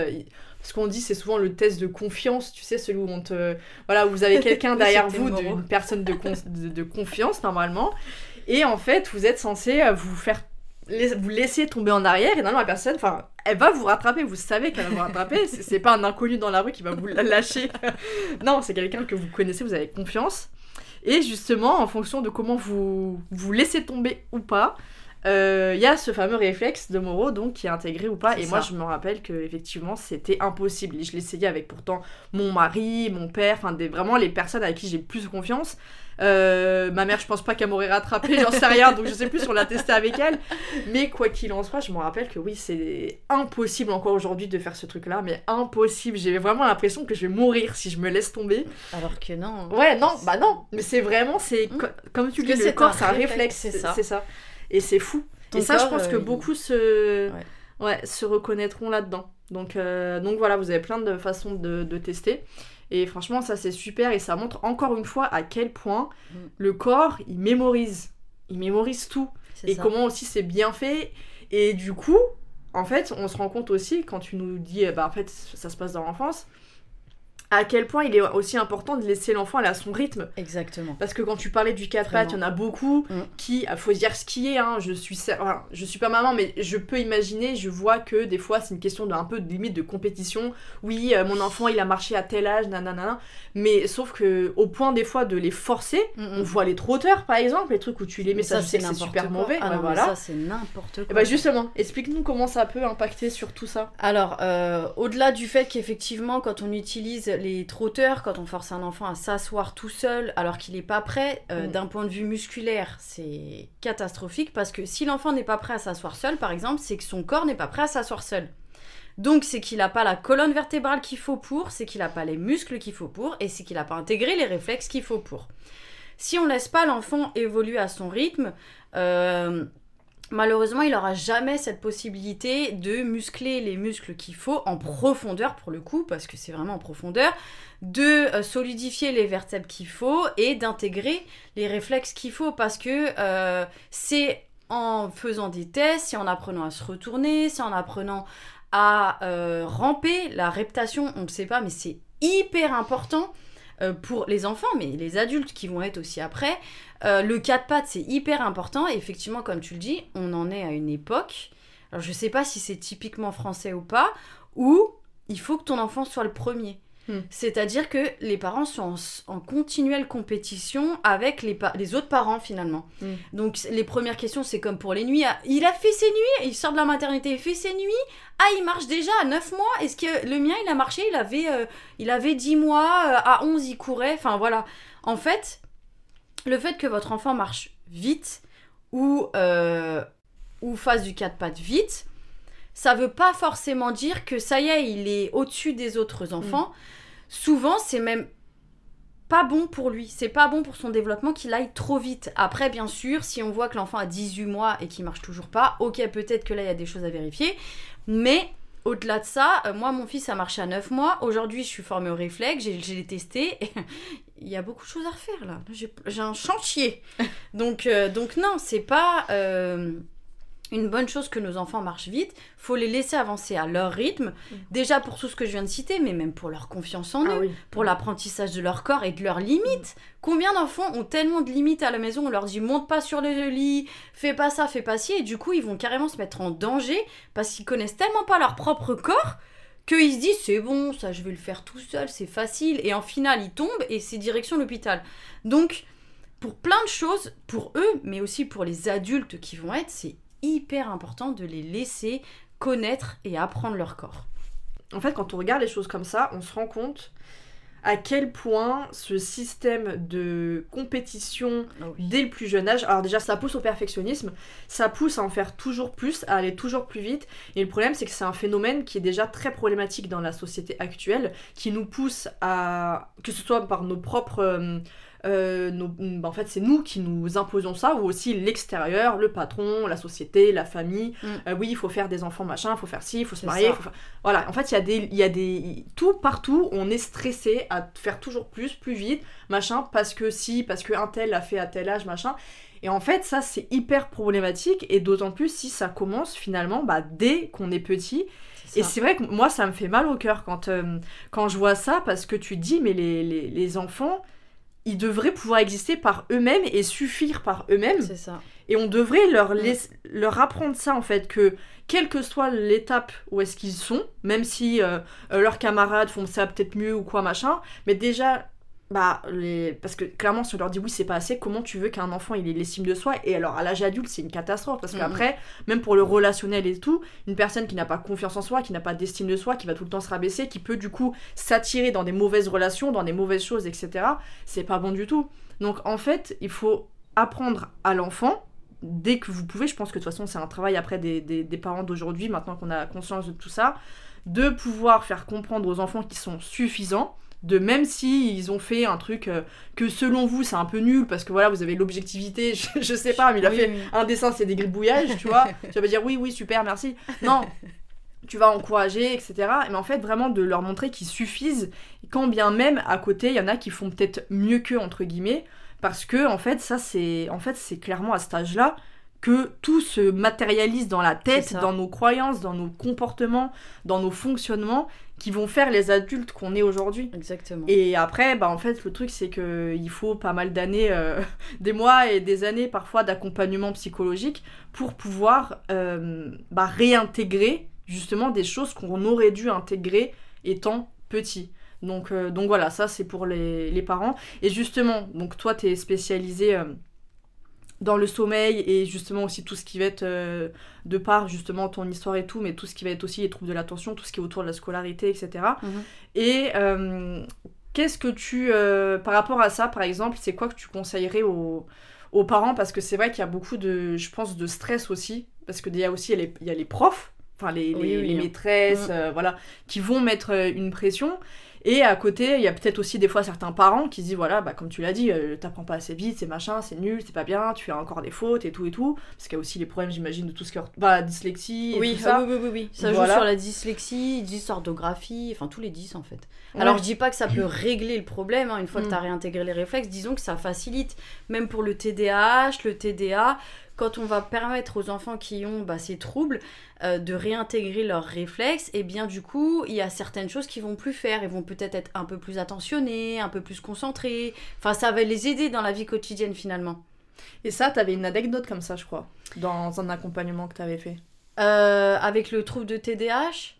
Parce qu'on dit, c'est souvent le test de confiance, tu sais, celui où on te. Voilà, où vous avez quelqu'un derrière vous, d'une personne de, con- de, de confiance, normalement. Et en fait, vous êtes censé euh, vous faire. Vous laisser tomber en arrière, et normalement, la personne, enfin, elle va vous rattraper, vous savez qu'elle va vous rattraper, c'est pas un inconnu dans la rue qui va vous lâcher. non, c'est quelqu'un que vous connaissez, vous avez confiance. Et justement, en fonction de comment vous vous laissez tomber ou pas, euh, il y a ce fameux réflexe de Moreau donc qui est intégré ou pas. Et moi, je me rappelle que effectivement, c'était impossible. Et je l'essayais avec pourtant mon mari, mon père, enfin vraiment les personnes avec qui j'ai plus confiance. Euh, ma mère, je pense pas qu'elle m'aurait rattrapé, j'en sais rien, donc je sais plus si on l'a testé avec elle. Mais quoi qu'il en soit, je me rappelle que oui, c'est impossible encore aujourd'hui de faire ce truc-là, mais impossible. J'ai vraiment l'impression que je vais mourir si je me laisse tomber. Alors que non. Ouais, non, bah non, mais c'est vraiment, c'est Mm. co- comme tu dis, le corps, c'est un réflexe, ça. c'est ça. Et c'est fou. Ton et ça, je pense que euh, il- beaucoup se, Ouais. ouais, se reconnaîtront là-dedans. Donc, euh, donc voilà, vous avez plein de façons de, de tester. Et franchement, ça c'est super et ça montre encore une fois à quel point Mm. le corps, il mémorise. Il mémorise tout et ça. comment aussi c'est bien fait. Et du coup, en fait, on se rend compte aussi quand tu nous dis, euh, bah en fait, ça se passe dans l'enfance, à quel point il est aussi important de laisser l'enfant aller à son rythme. Exactement. Parce que quand tu parlais du quatre pattes, il y en a beaucoup Mm. qui, ah, faut dire ce qui est, hein, je suis, enfin, je suis pas maman, mais je peux imaginer, je vois que des fois c'est une question d'un peu de limite de compétition. Oui, euh, mon enfant il a marché à tel âge, nanana, mais sauf que au point des fois de les forcer, Mm, on mm. voit les trotteurs par exemple, les trucs où tu les mets, Mais ça, c'est super quoi. mauvais, Ah non, voilà. ça, c'est n'importe quoi. Et bah justement, explique-nous comment ça peut impacter sur tout ça. Alors, euh, au-delà du fait qu'effectivement, quand on utilise les trotteurs, quand on force un enfant à s'asseoir tout seul alors qu'il n'est pas prêt, euh, Mm. d'un point de vue musculaire, c'est catastrophique parce que si l'enfant n'est pas prêt à s'asseoir seul, par exemple, c'est que son corps n'est pas prêt à s'asseoir seul. Donc, c'est qu'il n'a pas la colonne vertébrale qu'il faut pour, c'est qu'il n'a pas les muscles qu'il faut pour, et c'est qu'il n'a pas intégré les réflexes qu'il faut pour. Si on laisse pas l'enfant évoluer à son rythme, euh, malheureusement, il n'aura jamais cette possibilité de muscler les muscles qu'il faut en profondeur pour le coup, parce que c'est vraiment en profondeur, de euh, solidifier les vertèbres qu'il faut et d'intégrer les réflexes qu'il faut, parce que euh, c'est en faisant des tests, c'est en apprenant à se retourner, c'est en apprenant à euh, ramper, la reptation, on ne sait pas, mais c'est hyper important euh, pour les enfants, mais les adultes qui vont être aussi après. Euh, le quatre pattes, c'est hyper important. Et effectivement, comme tu le dis, on en est à une époque. Alors, je sais pas si c'est typiquement français ou pas, où il faut que ton enfant soit le premier. Hmm. C'est-à-dire que les parents sont en, en continuelle compétition avec les, autres parents finalement. Hmm. Donc les premières questions, c'est comme pour les nuits. Ah, Il a fait ses nuits, il sort de la maternité, il fait ses nuits. Ah, il marche déjà à 9 mois. Est-ce que le mien, il a marché Il avait, euh, il avait 10 mois, euh, à 11, il courait. Enfin voilà. En fait, le fait que votre enfant marche vite ou, euh, ou fasse du quatre pattes vite, ça veut pas forcément dire que ça y est, il est au-dessus des autres enfants. Souvent, c'est même pas bon pour lui. C'est pas bon pour son développement qu'il aille trop vite. Après, bien sûr, si on voit que l'enfant a 18 mois et qu'il marche toujours pas, ok, peut-être que là, il y a des choses à vérifier. Mais au-delà de ça, euh, moi, mon fils a marché à 9 mois. Aujourd'hui, je suis formée au réflexe, j'ai testé. Il y a beaucoup de choses à refaire là. J'ai j'ai un chantier. donc, euh, donc non, c'est pas euh, une bonne chose que nos enfants marchent vite. Faut les laisser avancer à leur rythme. Déjà pour tout ce que je viens de citer, mais même pour leur confiance en eux Ah oui. pour l'apprentissage de leur corps et de leurs limites. Combien d'enfants ont tellement de limites à la maison, on leur dit monte pas sur le lit, fais pas ça, fais pas ci, et du coup ils vont carrément se mettre en danger parce qu'ils connaissent tellement pas leur propre corps qu'ils se disent c'est bon, ça je vais le faire tout seul, c'est facile, et en finale ils tombent et c'est direction l'hôpital. Donc pour plein de choses, pour eux, mais aussi pour les adultes qui vont être, c'est hyper important de les laisser connaître et apprendre leur corps. En fait, quand on regarde les choses comme ça, on se rend compte à quel point ce système de compétition Ah oui. dès le plus jeune âge, alors déjà ça pousse au perfectionnisme, ça pousse à en faire toujours plus, à aller toujours plus vite, et le problème c'est que c'est un phénomène qui est déjà très problématique dans la société actuelle, qui nous pousse à, que ce soit par nos propres... euh, euh, nos- bah, en fait, c'est nous qui nous imposons ça, ou aussi l'extérieur, le patron, la société, la famille. Mm. Euh, oui, il faut faire des enfants, machin, il faut faire ci, il faut se marier. faut Voilà, en fait, il y a des, il y a des, tout partout, on est stressé à faire toujours plus, plus vite, machin, parce que si, parce que un tel a fait à tel âge, machin. Et en fait, ça, c'est hyper problématique, et d'autant plus si ça commence finalement bah, dès qu'on est petit. Et c'est vrai que moi, ça me fait mal au cœur quand, euh, quand je vois ça, parce que tu dis, mais les, les, les enfants, ils devraient pouvoir exister par eux-mêmes et suffire par eux-mêmes. C'est ça. Et on devrait leur, leur apprendre ça, en fait, que quelle que soit l'étape où est-ce qu'ils sont, même si euh, leurs camarades font ça peut-être mieux ou quoi, machin, mais déjà, bah, les... parce que clairement, si on leur dit oui, c'est pas assez, comment tu veux qu'un enfant il ait l'estime de soi? Et alors, à l'âge adulte, c'est une catastrophe, parce Mm, qu'après, même pour le relationnel et tout, une personne qui n'a pas confiance en soi, qui n'a pas d'estime de soi, qui va tout le temps se rabaisser, qui peut du coup s'attirer dans des mauvaises relations, dans des mauvaises choses, etc., c'est pas bon du tout. Donc, en fait, il faut apprendre à l'enfant dès que vous pouvez, je pense que de toute façon c'est un travail après des, des- des parents d'aujourd'hui, maintenant qu'on a conscience de tout ça, de pouvoir faire comprendre aux enfants qu'ils sont suffisants, de même si ils ont fait un truc euh, que selon vous c'est un peu nul parce que voilà vous avez l'objectivité, je, je sais pas, mais il a Oui, fait oui. un dessin c'est des gribouillages, tu vois, tu vas dire oui oui super merci, non. Tu vas encourager, etc. Mais en fait, vraiment de leur montrer qu'ils suffisent, quand bien même à côté, il y en a qui font peut-être mieux qu'eux, entre guillemets, parce que en fait ça c'est en fait c'est clairement à cet âge-là que tout se matérialise dans la tête, dans nos croyances, dans nos comportements, dans nos fonctionnements qui vont faire les adultes qu'on est aujourd'hui. Exactement. Et après, bah en fait, le truc c'est que il faut pas mal d'années, euh, des mois et des années parfois d'accompagnement psychologique pour pouvoir euh, bah, réintégrer justement des choses qu'on aurait dû intégrer étant petit. Donc, euh, donc voilà, ça c'est pour les, les parents. Et justement, donc toi tu es spécialisé dans le sommeil et justement aussi tout ce qui va être euh, de par justement ton histoire et tout, mais tout ce qui va être aussi les troubles de l'attention, tout ce qui est autour de la scolarité, etc. Mhm. Et euh, qu'est-ce que tu, euh, par rapport à ça, par exemple, c'est quoi que tu conseillerais aux, aux parents? Parce que c'est vrai qu'il y a beaucoup de, je pense, de stress aussi, parce qu'il y a aussi il y a les, il y a les profs, enfin les, les, oui, les hein. maîtresses, Mm. voilà, qui vont mettre une pression. Et à côté, il y a peut-être aussi des fois certains parents qui se disent voilà, bah, comme tu l'as dit, euh, t'apprends pas assez vite, c'est machin, c'est nul, c'est pas bien, tu fais encore des fautes et tout et tout. Parce qu'il y a aussi les problèmes, j'imagine, de tout ce qui est bah, la dyslexie et Oui, tout ça. ah oui, oui, oui, oui. Ça Voilà. joue sur la dyslexie, dysorthographie, enfin tous les 10 en fait. Ouais. Alors je dis pas que ça peut régler le problème, hein, une fois que Mm. tu as réintégré les réflexes, disons que ça facilite, même pour le TDAH, le TDA, quand on va permettre aux enfants qui ont bah, ces troubles euh, de réintégrer leurs réflexes, et bien du coup, il y a certaines choses qu'ils vont plus faire, ils vont peut-être être un peu plus attentionnés, un peu plus concentrés, enfin ça va les aider dans la vie quotidienne finalement. Et ça, t'avais une anecdote comme ça, je crois, dans un accompagnement que t'avais fait. Euh, avec le trouble de TDAH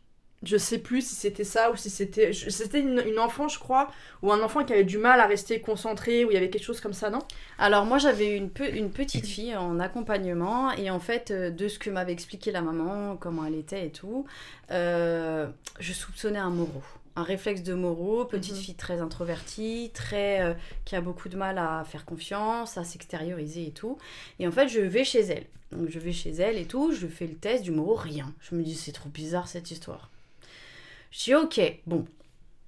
Je sais plus si c'était ça ou si c'était. C'était une, une enfant, je crois, ou un enfant qui avait du mal à rester concentré, ou il y avait quelque chose comme ça, non? Alors moi j'avais une, pe- une petite fille en accompagnement et en fait euh, de ce que m'avait expliqué la maman, comment elle était et tout, euh, je soupçonnais un Moro. Un réflexe de Moro, petite Mhm. fille très introvertie, très euh, qui a beaucoup de mal à faire confiance, à s'extérioriser et tout. Et en fait je vais chez elle. Donc je vais chez elle et tout, je fais le test du Moro, rien. Je me dis c'est trop bizarre cette histoire. Je dis ok, bon,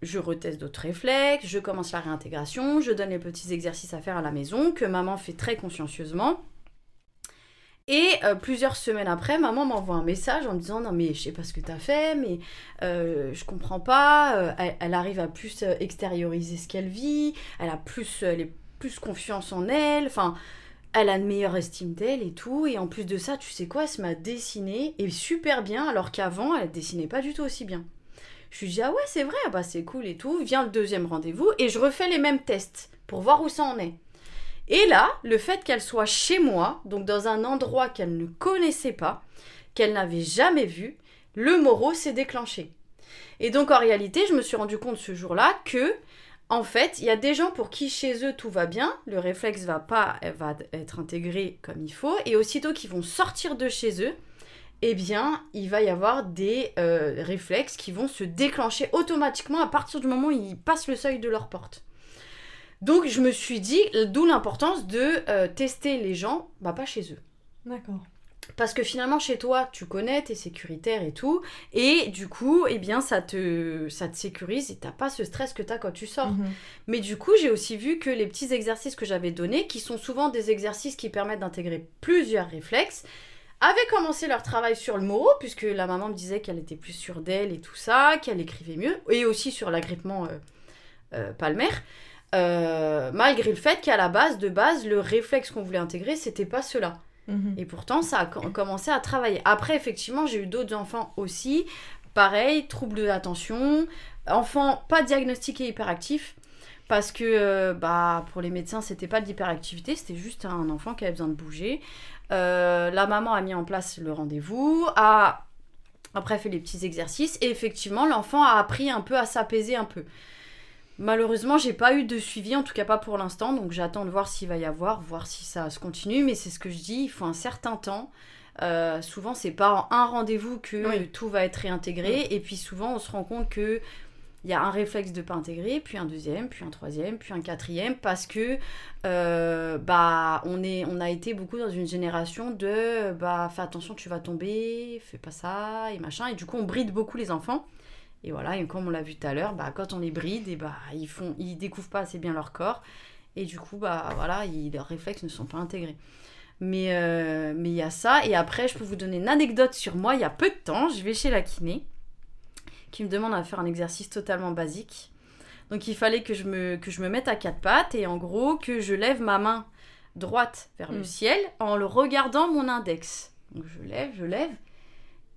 je reteste d'autres réflexes, je commence la réintégration, je donne les petits exercices à faire à la maison que maman fait très consciencieusement. Et euh, plusieurs semaines après, maman m'envoie un message en me disant non mais je sais pas ce que t'as fait, mais euh, je comprends pas. euh, elle, arrive à plus extérioriser ce qu'elle vit, elle a plus, elle est plus confiance en elle. Enfin, elle a une meilleure estime d'elle et tout. Et en plus de ça, tu sais quoi, elle se m'a dessiné et super bien, alors qu'avant elle dessinait pas du tout aussi bien. Je lui dis ah ouais c'est vrai, ah bah c'est cool et tout. Vient le deuxième rendez-vous et je refais les mêmes tests pour voir où ça en est. Et là, le fait qu'elle soit chez moi, donc dans un endroit qu'elle ne connaissait pas, qu'elle n'avait jamais vu, le moro s'est déclenché. Et donc en réalité, je me suis rendu compte ce jour-là que En fait, il y a des gens pour qui chez eux tout va bien, le réflexe va pas va être intégré comme il faut, et aussitôt qu'ils vont sortir de chez eux, eh bien, il va y avoir des euh, réflexes qui vont se déclencher automatiquement à partir du moment où ils passent le seuil de leur porte. Donc, je me suis dit, d'où l'importance de euh, tester les gens, bah pas chez eux. D'accord. Parce que finalement, chez toi, tu connais, t'es sécuritaire et tout. Et du coup, eh bien, ça te, ça te sécurise et t'as pas ce stress que t'as quand tu sors. Mhm. Mais du coup, j'ai aussi vu que les petits exercices que j'avais donnés, qui sont souvent des exercices qui permettent d'intégrer plusieurs réflexes, avaient commencé leur travail sur le moro, puisque la maman me disait qu'elle était plus sûre d'elle et tout ça, qu'elle écrivait mieux, et aussi sur l'agrippement euh, euh, palmaire. Euh, malgré le fait qu'à la base, de base, le réflexe qu'on voulait intégrer, c'était pas cela. Mhm. Et pourtant, ça a co- commencé à travailler. Après, effectivement, j'ai eu d'autres enfants aussi. Pareil, troubles de l'attention. Enfants pas diagnostiqués hyperactifs. Parce que euh, bah, pour les médecins, c'était pas de l'hyperactivité, c'était juste un enfant qui avait besoin de bouger. Euh, la maman a mis en place le rendez-vous, a après fait les petits exercices, et effectivement, l'enfant a appris un peu à s'apaiser un peu. Malheureusement, j'ai pas eu de suivi, en tout cas pas pour l'instant, donc j'attends de voir s'il va y avoir, voir si ça se continue, mais c'est ce que je dis, il faut un certain temps. Euh, souvent, c'est pas en un rendez-vous que Oui. tout va être réintégré, et puis souvent, on se rend compte que il y a un réflexe de pas intégrer, puis un deuxième, puis un troisième, puis un quatrième, parce que euh, bah on est, on a été beaucoup dans une génération de bah fais attention, tu vas tomber, fais pas ça et machin, et du coup on bride beaucoup les enfants. Et voilà, et comme on l'a vu tout à l'heure, bah, quand on les bride, et bah, ils font, ils découvrent pas assez bien leur corps, et du coup, bah, voilà, ils- leurs réflexes ne sont pas intégrés. Mais euh, mais il y a ça, et après, je peux vous donner une anecdote sur moi. Il y a peu de temps, je vais chez la kiné, qui me demande à faire un exercice totalement basique. Donc il fallait que je me, que je me mette à quatre pattes, et en gros, que je lève ma main droite vers le Mm. ciel en le regardant mon index. Donc je lève, je lève.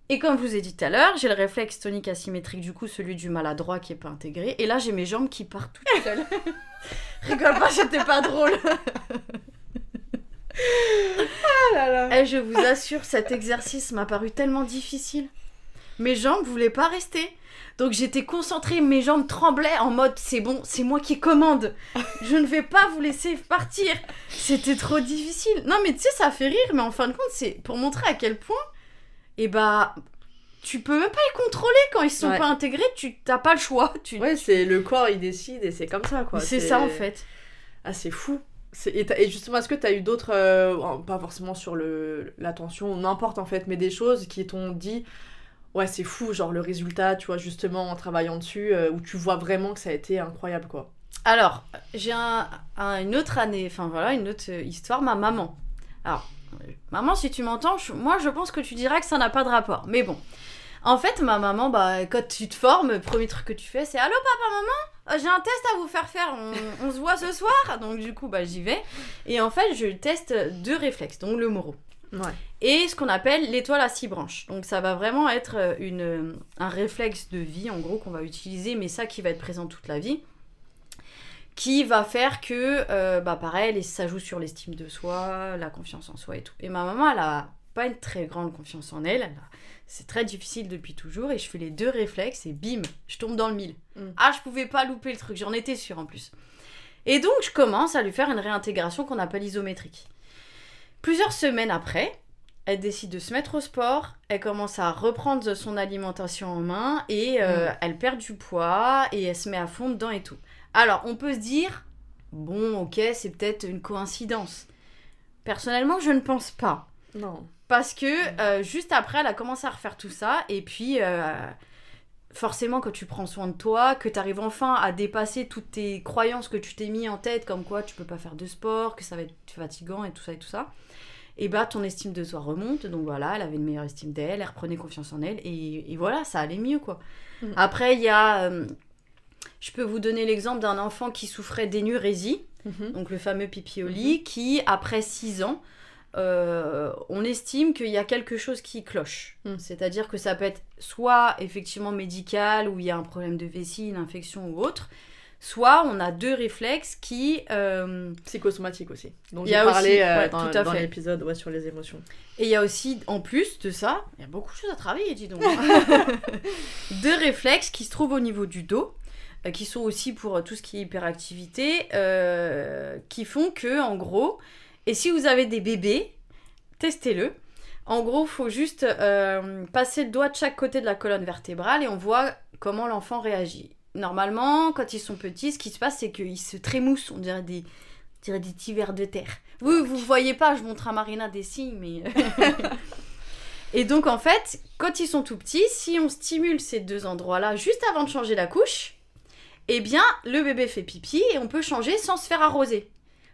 Et comme je vous ai dit tout à l'heure, j'ai le réflexe tonique asymétrique, du coup celui du maladroit qui est pas intégré. Et là j'ai mes jambes qui partent toutes seules. Rigole pas, c'était pas drôle. Ah là là. Et je vous assure, cet exercice m'a paru tellement difficile. Mes jambes voulaient pas rester. Donc j'étais concentrée, mes jambes tremblaient en mode c'est bon, c'est moi qui commande. Je ne vais pas vous laisser partir. C'était trop difficile. Non mais tu sais, ça fait rire, mais en fin de compte, c'est pour montrer à quel point, et bah, tu peux même pas les contrôler quand ils sont Ouais. pas intégrés, tu t'as pas le choix. Tu... Ouais, c'est le corps, il décide et c'est comme ça quoi. c'est ça en fait. Ah, c'est fou. Et, et justement, est-ce que t'as eu d'autres, euh, pas forcément sur l'attention, n'importe en fait, mais des choses qui t'ont dit, ouais, c'est fou, genre le résultat, tu vois, justement en travaillant dessus, euh, où tu vois vraiment que ça a été incroyable quoi. Alors, j'ai un, un- une autre année, enfin voilà, une autre euh, histoire, ma maman. Alors, euh, maman, si tu m'entends, moi je pense que tu diras que ça n'a pas de rapport. Mais bon. En fait, ma maman, bah, quand tu te formes, le premier truc que tu fais, c'est Allô, papa, maman, j'ai un test à vous faire faire, on, on se voit ce soir. Donc, du coup, bah, j'y vais. Et en fait, je teste deux réflexes, donc le moro Ouais. et ce qu'on appelle l'étoile à six branches. Donc ça va vraiment être euh, une, euh, un réflexe de vie, en gros, qu'on va utiliser, mais ça qui va être présent toute la vie, qui va faire que, euh, bah pareil, ça joue sur l'estime de soi, la confiance en soi et tout. Et ma maman, elle a pas une très grande confiance en elle, elle a- c'est très difficile depuis toujours, et je fais les deux réflexes, et bim, je tombe dans le mille. Mm. Ah, je pouvais pas louper le truc, j'en étais sûre en plus. Et donc, je commence à lui faire une réintégration qu'on appelle isométrique. Plusieurs semaines après, elle décide de se mettre au sport, elle commence à reprendre son alimentation en main et euh, elle perd du poids et elle se met à fond dedans et tout. Alors, on peut se dire, bon, ok, c'est peut-être une coïncidence. Personnellement, je ne pense pas. Non. Parce que euh, juste après, elle a commencé à refaire tout ça. Et puis, euh, forcément, quand tu prends soin de toi, que tu arrives enfin à dépasser toutes tes croyances que tu t'es mis en tête, comme quoi tu peux pas faire de sport, que ça va être fatigant et tout ça et tout ça, et bah ton estime de toi remonte. Donc voilà, elle avait une meilleure estime d'elle, elle reprenait confiance en elle. Et, et voilà, ça allait mieux quoi. Mhm. Après, il y a. euh, je peux vous donner l'exemple d'un enfant qui souffrait d'énurésie Mhm. donc le fameux pipi au lit, qui, après 6 ans, euh, on estime qu'il y a quelque chose qui cloche. Mm. C'est-à-dire que ça peut être soit effectivement médical, où il y a un problème de vessie, une infection ou autre, soit on a deux réflexes qui... euh, Psychosomatique aussi. Donc j'ai a parlé aussi, euh, ouais, dans, tout à dans fait. l'épisode ouais, sur les émotions. Et il y a aussi, en plus de ça, il y a beaucoup de choses à travailler, dis donc. Deux réflexes qui se trouvent au niveau du dos, euh, qui sont aussi pour tout ce qui est hyperactivité, qui font que, en gros, et si vous avez des bébés, testez-le. En gros, il faut juste euh, passer le doigt de chaque côté de la colonne vertébrale et on voit comment l'enfant réagit. Normalement, quand ils sont petits, ce qui se passe, c'est qu'ils se trémoussent, on dirait des, on dirait des petits vers de terre. Vous, vous voyez pas, je montre à Marina des signes, mais... et donc, en fait, quand ils sont tout petits, si on stimule ces deux endroits-là juste avant de changer la couche, eh bien, le bébé fait pipi et on peut changer sans se faire arroser.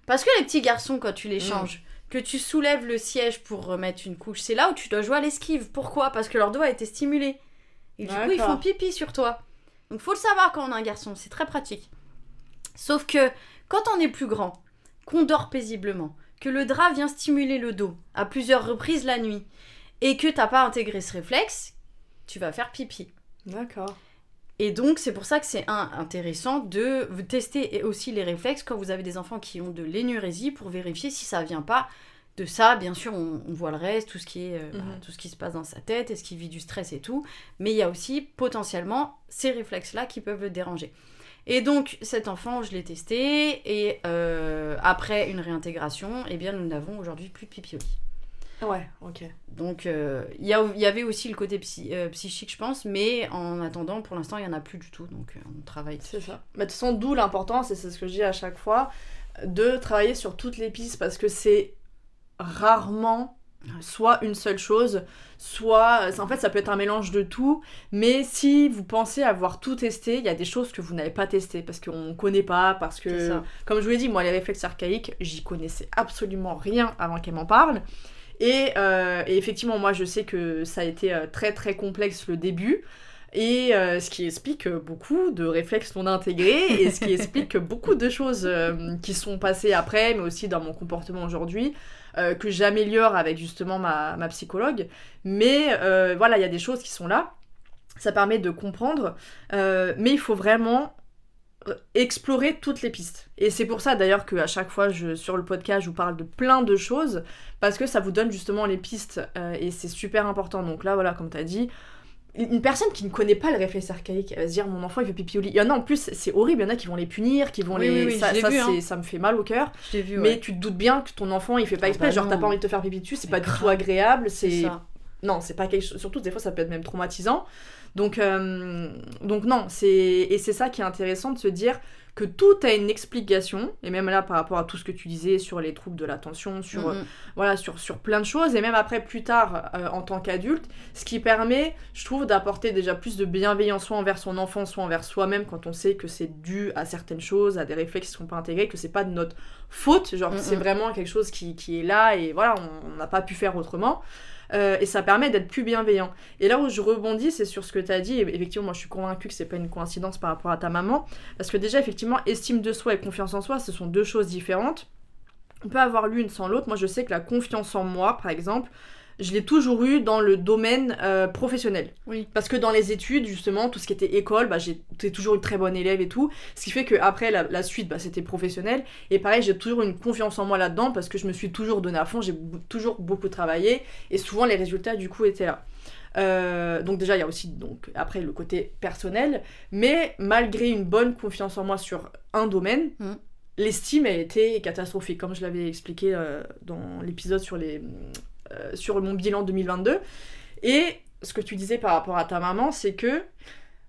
Parce que les petits garçons, quand tu les Mm. changes, que tu soulèves le siège pour remettre une couche, c'est là où tu dois jouer à l'esquive. Pourquoi? Parce que leur dos a été stimulé. Et du coup, ils font pipi sur toi. Donc, faut le savoir quand on a un garçon, c'est très pratique. Sauf que quand on est plus grand, qu'on dort paisiblement, que le drap vient stimuler le dos à plusieurs reprises la nuit, et que t'as pas intégré ce réflexe, tu vas faire pipi. D'accord. Et donc, c'est pour ça que c'est intéressant de tester et aussi les réflexes quand vous avez des enfants qui ont de l'énurésie pour vérifier si ça vient pas de ça. Bien sûr, on, on voit le reste, tout ce, qui est, euh, bah, Mhm. tout ce qui se passe dans sa tête, est-ce qu'il vit du stress et tout. Mais il y a aussi potentiellement ces réflexes-là qui peuvent le déranger. Et donc, cet enfant, je l'ai testé, et euh, après une réintégration, eh bien, nous n'avons aujourd'hui plus de pipi au lit. Ouais, ok. Donc, euh, il y, a- il y avait aussi le côté psy- euh, psychique, je pense, mais en attendant, pour l'instant, il n'y en a plus du tout. Donc, euh, on travaille C'est ça. Mais de toute façon, d'où l'importance, et c'est ce que je dis à chaque fois, de travailler sur toutes les pistes parce que c'est rarement soit une seule chose, soit. En fait, ça peut être un mélange de tout, mais si vous pensez avoir tout testé, il y a des choses que vous n'avez pas testées parce qu'on ne connaît pas, parce que. Comme je vous l'ai dit, moi, les réflexes archaïques, j'y connaissais absolument rien avant qu'elle m'en parle. Et, euh, et effectivement, moi, je sais que ça a été euh, très très complexe le début. Et euh, ce qui explique beaucoup de réflexes non intégrés et ce qui explique beaucoup de choses euh, qui sont passées après, mais aussi dans mon comportement aujourd'hui, que j'améliore avec justement ma, ma psychologue. Mais voilà, il y a des choses qui sont là. Ça permet de comprendre, mais il faut vraiment explorer toutes les pistes. Et c'est pour ça d'ailleurs qu'à chaque fois je, sur le podcast je vous parle de plein de choses parce que ça vous donne justement les pistes euh, et c'est super important. Donc là voilà comme tu as dit, une personne qui ne connaît pas le réflexe archaïque, elle va se dire mon enfant il fait pipi au lit. Il y en a en plus c'est horrible, il y en a qui vont les punir, qui vont Oui, les... oui, oui, ça, je l'ai ça, vu, hein. ça me fait mal au cœur. Vu, Mais tu te doutes bien que ton enfant il fait pas Ah exprès, bah genre t'as pas envie de te faire pipi dessus, c'est pas du tout agréable, C'est non, c'est pas quelque chose. Surtout, des fois, ça peut être même traumatisant. Donc, euh, donc non, c'est et c'est ça qui est intéressant de se dire que tout a une explication. Et même là, par rapport à tout ce que tu disais sur les troubles de l'attention, sur Mhm. voilà, sur, sur plein de choses. Et même après, plus tard, euh, en tant qu'adulte, ce qui permet, je trouve, d'apporter déjà plus de bienveillance soit envers son enfant, soit envers soi-même, quand on sait que c'est dû à certaines choses, à des réflexes qui sont pas intégrés, que c'est pas de notre faute. Genre, Mhm. c'est vraiment quelque chose qui, qui est là et voilà, on n'a pas pu faire autrement. Euh, et ça permet d'être plus bienveillant. Et là où je rebondis, c'est sur ce que tu as dit. Effectivement, moi je suis convaincue que c'est pas une coïncidence par rapport à ta maman. Parce que déjà, effectivement, estime de soi et confiance en soi, ce sont deux choses différentes. On peut avoir l'une sans l'autre. Moi je sais que la confiance en moi, par exemple, je l'ai toujours eu dans le domaine euh, professionnel. Oui. Parce que dans les études, justement, tout ce qui était école, bah, j'étais toujours une très bonne élève et tout. Ce qui fait qu'après, la, la suite, bah, c'était professionnel. Et pareil, j'ai toujours une confiance en moi là-dedans parce que je me suis toujours donné à fond, j'ai toujours beaucoup travaillé. Et souvent, les résultats, du coup, étaient là. Euh, donc déjà, il y a aussi donc, après le côté personnel. Mais malgré une bonne confiance en moi sur un domaine, Mhm. l'estime a été catastrophique, comme je l'avais expliqué euh, dans l'épisode sur, les, sur mon bilan 2022. Et ce que tu disais par rapport à ta maman, c'est que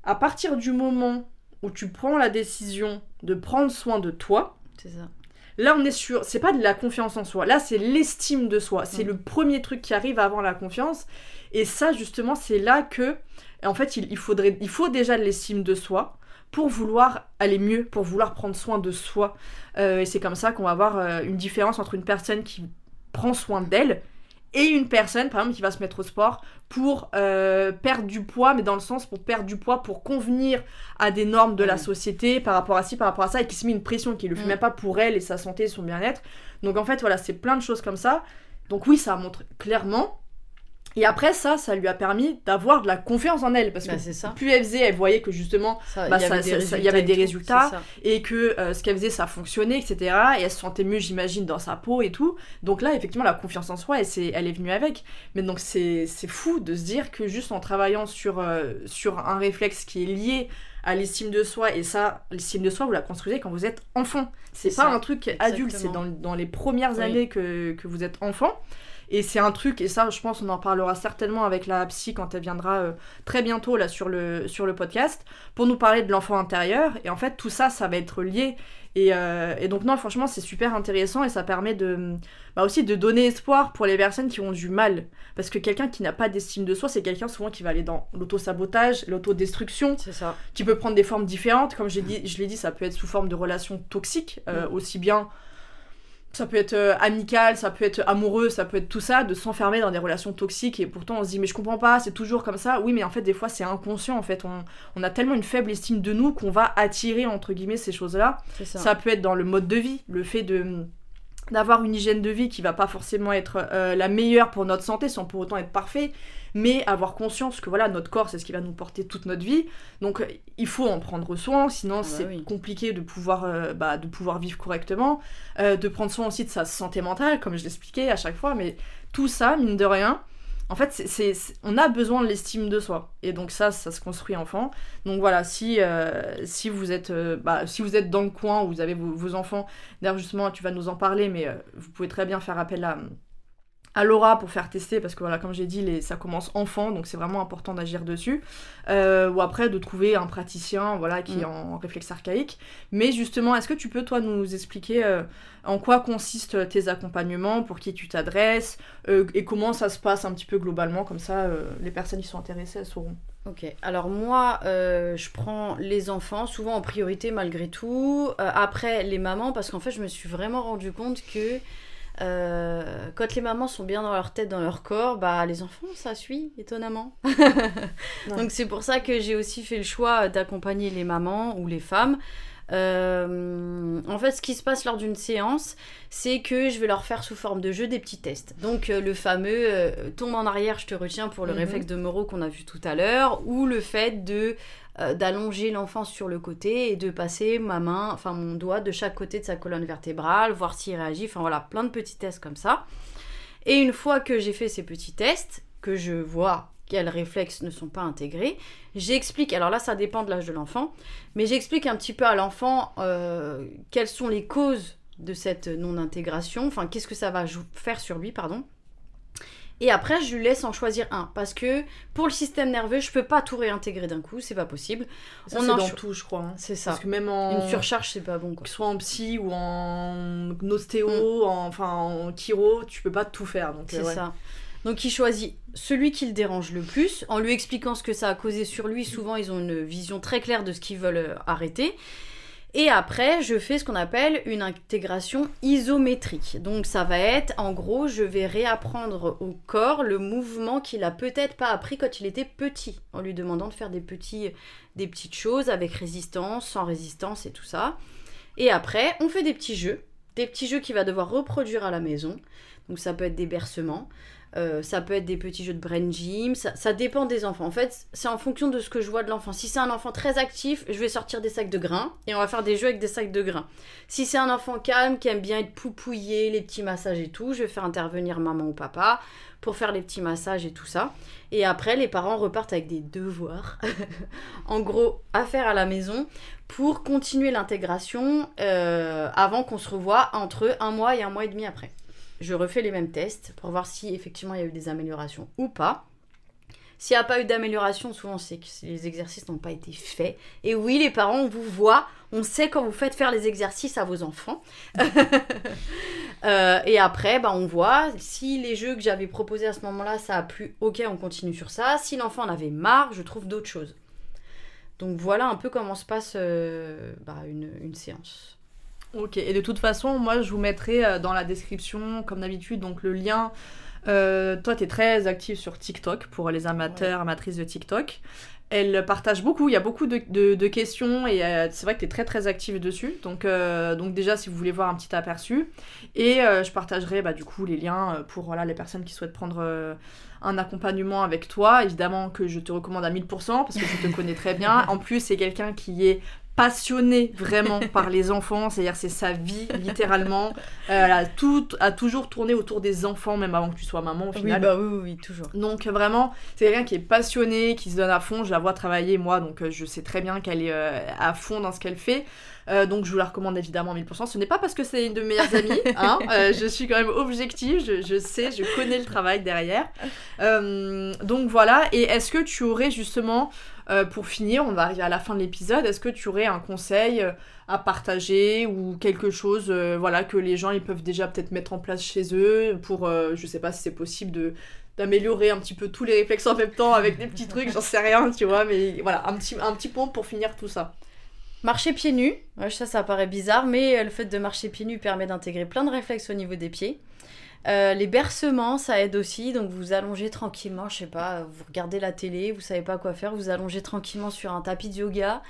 à partir du moment où tu prends la décision de prendre soin de toi, C'est ça. là on est sur, c'est pas de la confiance en soi, là c'est l'estime de soi, c'est le premier truc qui arrive avant la confiance. Et ça justement, c'est là que, en fait, il, il faudrait, il faut déjà de l'estime de soi pour vouloir aller mieux, pour vouloir prendre soin de soi. Euh, et c'est comme ça qu'on va avoir euh, une différence entre une personne qui prend soin d'elle et une personne, par exemple, qui va se mettre au sport pour euh, perdre du poids, mais dans le sens pour perdre du poids, pour convenir à des normes de la Mm. société par rapport à ci, par rapport à ça, et qui se met une pression, qui le fait Mm. même pas pour elle et sa santé et son bien-être. Donc en fait, voilà, c'est plein de choses comme ça. Donc oui, ça montre clairement Et après ça, ça lui a permis d'avoir de la confiance en elle. Parce Bah, que ça. plus elle faisait, elle voyait que justement, bah, il y avait des résultats et tout, que euh, ce qu'elle faisait, ça fonctionnait, etc. Et elle se sentait mieux, j'imagine, dans sa peau et tout. Donc là, effectivement, la confiance en soi, elle, est venue avec. Mais donc c'est fou de se dire que juste en travaillant sur, euh, sur un réflexe qui est lié à l'estime de soi, et ça, l'estime de soi, vous la construisez quand vous êtes enfant. C'est pas ça, un truc adulte, c'est dans, dans les premières Oui. années que, que vous êtes enfant. Et c'est un truc, et ça, je pense, on en parlera certainement avec la psy quand elle viendra euh, très bientôt là sur le, sur le podcast, pour nous parler de l'enfant intérieur. Et en fait, tout ça, ça va être lié. Et, euh, et donc, non, franchement, c'est super intéressant et ça permet de, bah aussi de donner espoir pour les personnes qui ont du mal. Parce que quelqu'un qui n'a pas d'estime de soi, c'est quelqu'un souvent qui va aller dans l'auto-sabotage, l'autodestruction, ça. qui peut prendre des formes différentes. Comme j'ai dit, je l'ai dit, ça peut être sous forme de relations toxiques, euh, Mm. aussi bien. Ça peut être euh, amical, ça peut être amoureux, ça peut être tout ça, de s'enfermer dans des relations toxiques et pourtant on se dit mais je comprends pas, c'est toujours comme ça. Oui mais en fait des fois c'est inconscient en fait, on, on a tellement une faible estime de nous qu'on va attirer entre guillemets ces choses-là. Ça peut être dans le mode de vie, le fait de d'avoir une hygiène de vie qui va pas forcément être euh, la meilleure pour notre santé sans pour autant être parfait, mais avoir conscience que voilà notre corps c'est ce qui va nous porter toute notre vie. Donc euh, il faut en prendre soin, sinon bah c'est oui. compliqué de pouvoir euh, bah, de pouvoir vivre correctement, Euh, de prendre soin aussi de sa santé mentale comme je l'expliquais à chaque fois, mais tout ça mine de rien. En fait, c'est, on a besoin de l'estime de soi. Et donc ça, ça se construit enfant. Donc voilà, si, euh, si, vous, êtes, euh, bah, si vous êtes dans le coin où vous avez vos, vos enfants, d'ailleurs justement, tu vas nous en parler, mais euh, vous pouvez très bien faire appel à, à Laura pour faire tester, parce que voilà, comme j'ai dit, les, ça commence enfant, donc c'est vraiment important d'agir dessus. Euh, ou après, de trouver un praticien voilà, qui est Mm. en réflexe archaïque. Mais justement, est-ce que tu peux, toi, nous expliquer euh, en quoi consistent tes accompagnements, pour qui tu t'adresses, euh, et comment ça se passe un petit peu globalement, comme ça, les personnes qui sont intéressées, elles sauront. Ok, alors moi, euh, je prends les enfants, souvent en priorité malgré tout. Euh, après, les mamans, parce qu'en fait, je me suis vraiment rendu compte que euh, quand les mamans sont bien dans leur tête, dans leur corps, bah les enfants, ça suit, étonnamment. Donc c'est pour ça que j'ai aussi fait le choix d'accompagner les mamans ou les femmes. Euh, en fait, ce qui se passe lors d'une séance, c'est que je vais leur faire sous forme de jeu des petits tests. Donc euh, le fameux euh, tombe en arrière, je te retiens pour le Mhm. réflexe de Moreau qu'on a vu tout à l'heure, ou le fait de euh, d'allonger l'enfant sur le côté et de passer ma main, enfin mon doigt de chaque côté de sa colonne vertébrale, voir s'il réagit. Enfin voilà, plein de petits tests comme ça. Et une fois que j'ai fait ces petits tests, que je vois quels réflexes ne sont pas intégrés, j'explique, alors là ça dépend de l'âge de l'enfant, mais j'explique un petit peu à l'enfant euh, quelles sont les causes de cette non-intégration, enfin qu'est-ce que ça va faire sur lui, pardon. Et après, je lui laisse en choisir un. Parce que pour le système nerveux, je peux pas tout réintégrer d'un coup, c'est pas possible. Ça, On c'est en dans tout, je crois. hein. C'est ça. Parce que même en... Une surcharge, c'est pas bon. Quoi. que ce soit en psy ou en ostéo, en, enfin en chiro, tu peux pas tout faire. C'est euh, ouais. ça. Donc il choisit celui qui le dérange le plus, en lui expliquant ce que ça a causé sur lui. Souvent, ils ont une vision très claire de ce qu'ils veulent euh, arrêter. Et après, je fais ce qu'on appelle une intégration isométrique. Donc ça va être, en gros, je vais réapprendre au corps le mouvement qu'il a peut-être pas appris quand il était petit, en lui demandant de faire des, des petites choses avec résistance, sans résistance et tout ça. Et après, on fait des petits jeux, des petits jeux qu'il va devoir reproduire à la maison. Donc ça peut être des bercements, euh, ça peut être des petits jeux de brain gym, ça, dépend des enfants. En fait, c'est en fonction de ce que je vois de l'enfant. Si c'est un enfant très actif, je vais sortir des sacs de grains et on va faire des jeux avec des sacs de grains. Si c'est un enfant calme qui aime bien être poupouillé, les petits massages et tout, je vais faire intervenir maman ou papa pour faire les petits massages et tout ça. Et après, les parents repartent avec des devoirs, en gros, à faire à la maison pour continuer l'intégration euh, avant qu'on se revoie entre un mois et un mois et demi après. Je refais les mêmes tests pour voir si effectivement il y a eu des améliorations ou pas. S'il n'y a pas eu d'amélioration, souvent c'est que les exercices n'ont pas été faits. Et oui, les parents, on vous voit, on sait quand vous faites faire les exercices à vos enfants. Euh, et après, bah, on voit si les jeux que j'avais proposés à ce moment-là, ça a plu, ok, on continue sur ça. Si l'enfant en avait marre, je trouve d'autres choses. Donc voilà un peu comment se passe euh, bah, une, une séance. Ok, et de toute façon, moi je vous mettrai euh, dans la description, comme d'habitude, donc le lien. Euh, toi, tu es très active sur TikTok pour les amateurs, amatrices de TikTok. Elle partage beaucoup, il y a beaucoup de, de- de questions et euh, c'est vrai que tu es très très active dessus. Donc, euh, donc déjà, si vous voulez voir un petit aperçu. Et je partagerai bah, du coup les liens pour voilà, les personnes qui souhaitent prendre un accompagnement avec toi. Évidemment que je te recommande à 1000% parce que je te connais très bien. En plus, c'est quelqu'un qui est passionné vraiment par les enfants, c'est-à-dire c'est sa vie littéralement. Euh, elle a, tout, a toujours tourné autour des enfants, même avant que tu sois maman au Oui, bah oui, oui, oui, toujours. Donc vraiment, c'est quelqu'un qui est passionné, qui se donne à fond. Je la vois travailler moi, donc euh, je sais très bien qu'elle est euh, à fond dans ce qu'elle fait. Euh, donc je vous la recommande évidemment à 1000%. Ce n'est pas parce que c'est une de mes meilleures amies, hein. Euh, je suis quand même objective, je, je sais, je connais le travail derrière. Donc voilà, et est-ce que tu aurais justement, euh, pour finir, on va arriver à la fin de l'épisode, est-ce que tu aurais un conseil euh, à partager ou quelque chose euh, voilà, que les gens ils peuvent déjà peut-être mettre en place chez eux pour, euh, je sais pas si c'est possible de d'améliorer un petit peu tous les réflexes en même temps avec des petits trucs, j'en sais rien, tu vois, mais voilà, un petit, un petit point pour finir tout ça. Marcher pieds nus, ça, ça paraît bizarre, mais euh, le fait de marcher pieds nus permet d'intégrer plein de réflexes au niveau des pieds. Euh, les bercements, ça aide aussi, donc vous allongez tranquillement, je sais pas, vous regardez la télé, vous savez pas quoi faire, vous allongez tranquillement sur un tapis de yoga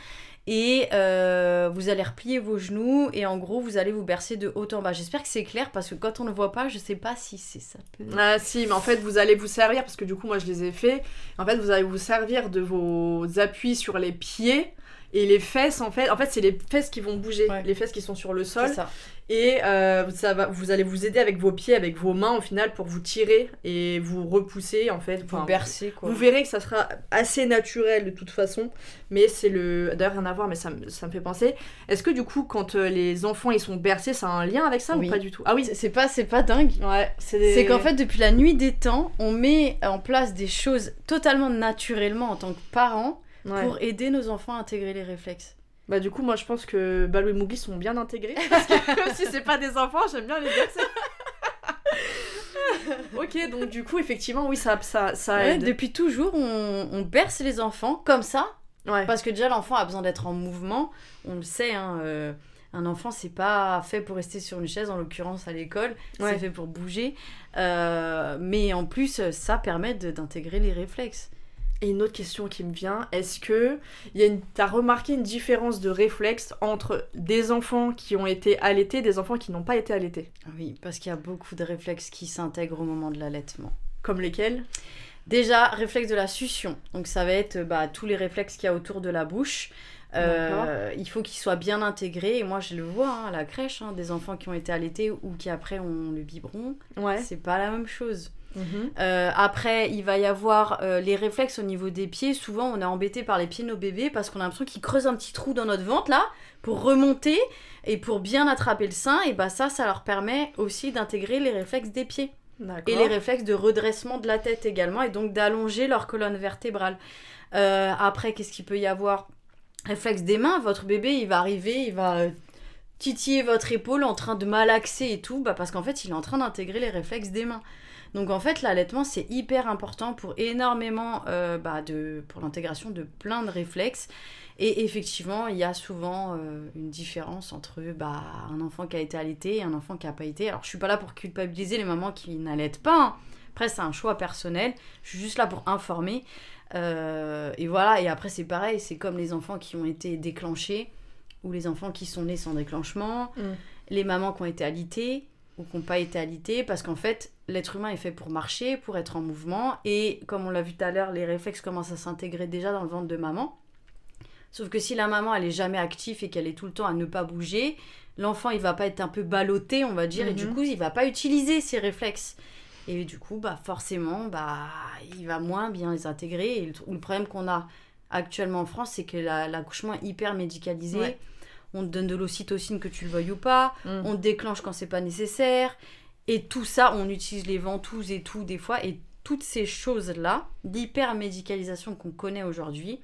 et euh, vous allez replier vos genoux et en gros vous allez vous bercer de haut en bas. J'espère que c'est clair parce que quand on ne voit pas, je sais pas si c'est ça. Ah si, mais en fait vous allez vous servir, parce que du coup moi je les ai fait, en fait vous allez vous servir de vos appuis sur les pieds et les fesses en fait, en fait c'est les fesses qui vont bouger, Ouais. les fesses qui sont sur le sol. Ça. Et euh, ça va, vous allez vous aider avec vos pieds, avec vos mains au final pour vous tirer et vous repousser en fait. Vous Enfin, bercer quoi. vous verrez que ça sera assez naturel de toute façon, mais c'est le. D'ailleurs, rien à voir, mais ça, me- ça me fait penser. Est-ce que du coup, quand euh, les enfants ils sont bercés, ça a un lien avec ça Oui. ou pas du tout? Ah oui, C'est- pas, c'est pas dingue. ouais, c'est des- C'est qu'en fait, depuis la nuit des temps, on met en place des choses totalement naturellement en tant que parents Ouais. pour aider nos enfants à intégrer les réflexes. Bah, du coup, moi je pense que Balou et Mowgli sont bien intégrés. Parce que même si c'est pas des enfants, j'aime bien les bercer. ok, donc du coup, effectivement, oui, ça, ça, ça Ouais, aide. depuis toujours, on, on berce les enfants comme ça, Ouais. parce que déjà l'enfant a besoin d'être en mouvement. On le sait, hein, euh, un enfant c'est pas fait pour rester sur une chaise, en l'occurrence à l'école, Ouais. c'est fait pour bouger. Euh, mais en plus, ça permet d'intégrer les réflexes. Et une autre question qui me vient, est-ce que il y a une... t'as remarqué une différence de réflexe entre des enfants qui ont été allaités et des enfants qui n'ont pas été allaités? Oui, parce qu'il y a beaucoup de réflexes qui s'intègrent au moment de l'allaitement. Comme lesquels? Déjà, réflexe de la succion. Donc ça va être bah, tous les réflexes qu'il y a autour de la bouche. Euh, il faut qu'ils soient bien intégrés. Et moi, je le vois hein, à la crèche, hein, des enfants qui ont été allaités ou qui après ont le biberon. Ouais. C'est pas la même chose. Mhm. Euh, après, il va y avoir euh, les réflexes au niveau des pieds. Souvent, on est embêté par les pieds de nos bébés parce qu'on a l'impression qu'ils creusent un petit trou dans notre ventre là pour remonter et pour bien attraper le sein. Et bah ça, ça leur permet aussi d'intégrer les réflexes des pieds. Et les réflexes de redressement de la tête également, et donc d'allonger leur colonne vertébrale. Euh, après, qu'est-ce qu'il peut y avoir? Réflexe des mains, votre bébé, il va arriver, il va titiller votre épaule en train de malaxer et tout, bah parce qu'en fait, il est en train d'intégrer les réflexes des mains. Donc en fait, l'allaitement, c'est hyper important pour énormément, euh, bah, de, pour l'intégration de plein de réflexes. Et effectivement, il y a souvent euh, une différence entre bah, un enfant qui a été allaité et un enfant qui n'a pas été. Alors, je suis pas là pour culpabiliser les mamans qui n'allaitent pas. hein. Après, c'est un choix personnel. Je suis juste là pour informer. Euh, et voilà, et après, c'est pareil. C'est comme les enfants qui ont été déclenchés ou les enfants qui sont nés sans déclenchement. Mm. Les mamans qui ont été alitées ou qui n'ont pas été alitées. Parce qu'en fait, l'être humain est fait pour marcher, pour être en mouvement. Et comme on l'a vu tout à l'heure, les réflexes commencent à s'intégrer déjà dans le ventre de maman. Sauf que si la maman elle est jamais active et qu'elle est tout le temps à ne pas bouger, l'enfant il va pas être un peu ballotté, on va dire, et du Mhm. coup il va pas utiliser ses réflexes. Et du coup, bah forcément, bah il va moins bien les intégrer. Et le, le problème qu'on a actuellement en France, c'est que la- l'accouchement est hyper médicalisé. Ouais. On te donne de l'ocytocine que tu le veuilles ou pas. Mm. On te déclenche quand c'est pas nécessaire. Et tout ça, on utilise les ventouses et tout des fois. Et toutes ces choses-là, l'hypermédicalisation qu'on connaît aujourd'hui,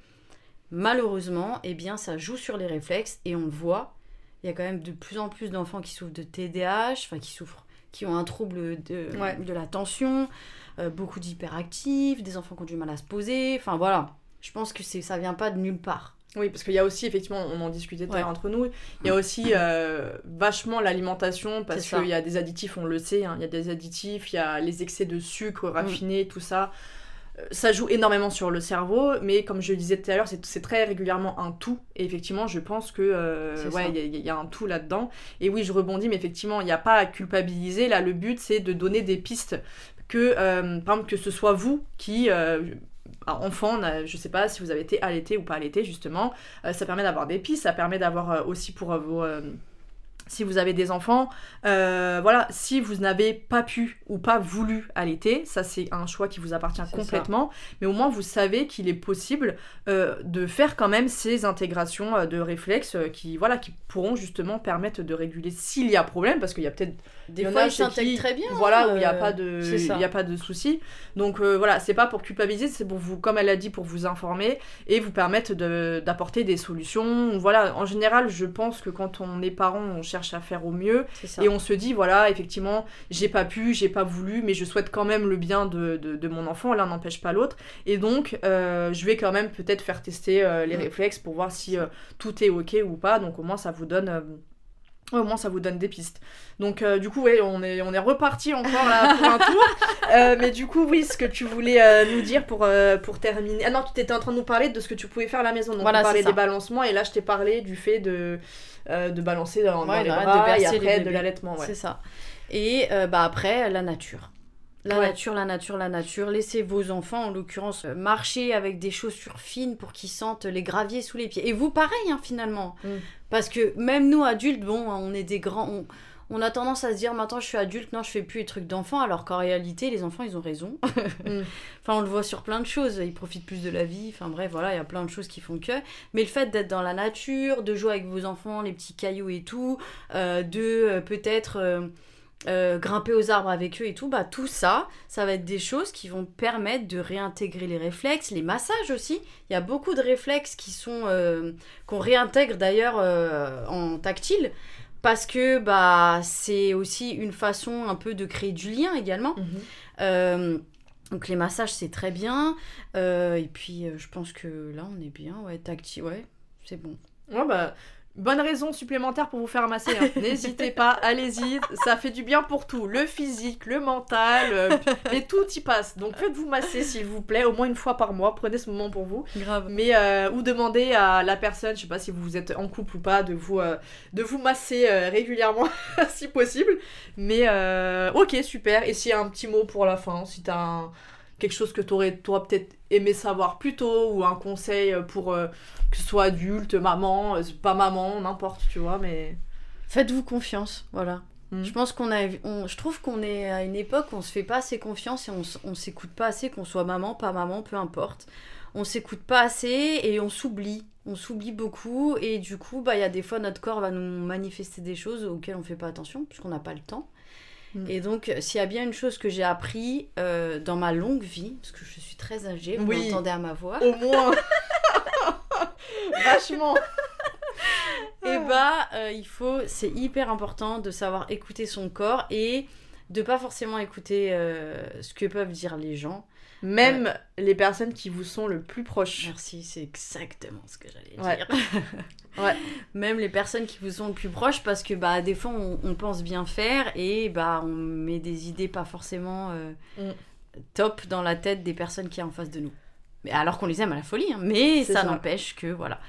malheureusement, eh bien, ça joue sur les réflexes et on le voit. Il y a quand même de plus en plus d'enfants qui souffrent de TDAH, enfin qui souffrent, qui ont un trouble de, Ouais. de l'attention, euh, beaucoup d'hyperactifs, des enfants qui ont du mal à se poser. Enfin voilà, je pense que ça vient pas de nulle part. Oui, parce qu'il y a aussi, effectivement, on en discutait tout à Ouais. l'heure entre nous, il y a aussi euh, vachement l'alimentation, parce qu'il y a des additifs, on le sait, hein, il y a des additifs, il y a les excès de sucre raffiné, tout ça. ça joue énormément sur le cerveau, mais comme je le disais tout à l'heure, c'est très régulièrement un tout. Et effectivement, je pense que euh, ouais, il y, a- il y a un tout là-dedans. Et oui, je rebondis, mais effectivement, il n'y a pas à culpabiliser. Là, le but, c'est de donner des pistes que, euh, par exemple, que ce soit vous qui enfant, n'a- je sais pas si vous avez été allaité ou pas allaité justement, euh, ça permet d'avoir des pistes, ça permet d'avoir euh, aussi pour euh, vos si vous avez des enfants, euh, voilà, si vous n'avez pas pu ou pas voulu allaiter, ça c'est un choix qui vous appartient complètement, mais au moins vous savez qu'il est possible euh, de faire quand même ces intégrations euh, de réflexes qui, voilà, qui pourront justement permettre de réguler s'il y a problème, parce qu'il y a peut-être Des fois, ils s'intègrent très bien. Voilà, où il n'y a pas de, il y a pas de souci. Donc voilà, c'est pas pour culpabiliser, c'est pour vous, comme elle a dit, pour vous informer et vous permettre de- d'apporter des solutions. Voilà, en général, je pense que quand on est parent, on cherche à faire au mieux et on se dit, voilà, effectivement, j'ai pas pu, j'ai pas voulu, mais je souhaite quand même le bien de, de- de mon enfant, l'un n'empêche pas l'autre. Et donc, euh, je vais quand même peut-être faire tester euh, les réflexes pour voir si euh, tout est ok ou pas. Donc au moins, ça vous donne... au moins ça vous donne des pistes. Donc euh, du coup ouais, on est, on est reparti encore là pour un tour. Euh, mais du coup oui, ce que tu voulais euh, nous dire pour, pour terminer. Ah non, tu étais en train de nous parler de ce que tu pouvais faire à la maison. Donc Voilà, on parlait des balancements et là je t'ai parlé du fait de, euh, de balancer dans, dans Ouais, les là, de et après de l'allaitement. Ouais. C'est ça. Et euh, bah après, la nature. La Ouais. nature, la nature, la nature. Laissez vos enfants, en l'occurrence, euh, marcher avec des chaussures fines pour qu'ils sentent les graviers sous les pieds. Et vous, pareil, hein, finalement. Mm. Parce que même nous, adultes, bon, on est des grands... On... on a tendance à se dire maintenant je suis adulte, non je fais plus les trucs d'enfant, alors qu'en réalité les enfants ils ont raison. Mm. Enfin on le voit sur plein de choses, ils profitent plus de la vie, enfin bref voilà, il y a plein de choses qui font que. Mais le fait d'être dans la nature, de jouer avec vos enfants, les petits cailloux et tout, euh, de euh, peut-être euh, euh, grimper aux arbres avec eux et tout, bah tout ça, ça va être des choses qui vont permettre de réintégrer les réflexes, les massages aussi. Il y a beaucoup de réflexes qui sont euh, qu'on réintègre d'ailleurs euh, en tactile parce que bah c'est aussi une façon un peu de créer du lien également. Mhm. Euh, donc les massages c'est très bien Euh, et puis euh, je pense que là on est bien ouais tactile ouais c'est bon. Ouais, bah, bonne raison supplémentaire pour vous faire masser. hein. N'hésitez pas, allez-y. Ça fait du bien pour tout. Le physique, le mental, euh, mais tout y passe. Donc faites-vous masser s'il vous plaît, au moins une fois par mois. Prenez ce moment pour vous. Grave. Mais euh, ou demandez à la personne, je sais pas si vous êtes en couple ou pas, de vous euh, de vous masser régulièrement si possible. Mais ok super. Et s'il y a un petit mot pour la fin, si t'as un- quelque chose que t'aurais toi peut-être aimé savoir plus tôt ou un conseil pour euh, que ce soit adulte, maman, euh, pas maman, n'importe, tu vois. Mais Faites-vous confiance voilà. Mm. Je pense qu'on a on- je trouve qu'on est à une époque où on se fait pas assez confiance et on, on s'écoute pas assez qu'on soit maman pas maman peu importe. On s'écoute pas assez et on s'oublie. On s'oublie beaucoup et du coup, bah, il y a des fois notre corps va nous manifester des choses auxquelles on fait pas attention puisqu'on n'a pas le temps. Mm. Et donc, s'il y a bien une chose que j'ai appris euh, dans ma longue vie, parce que je suis très âgée, vous Oui. m'entendez à ma voix, au moins vachement. et bah, euh, il faut, c'est hyper important de savoir écouter son corps et de pas forcément écouter euh, ce que peuvent dire les gens. Même les personnes qui vous sont le plus proches. Merci, c'est exactement ce que j'allais Ouais. dire. Ouais. Même les personnes qui vous sont le plus proches, parce que bah des fois on, on pense bien faire et bah on met des idées pas forcément euh, Mm. top dans la tête des personnes qui est en face de nous. Mais alors qu'on les aime à la folie, hein. mais ça, ça. n'empêche que voilà.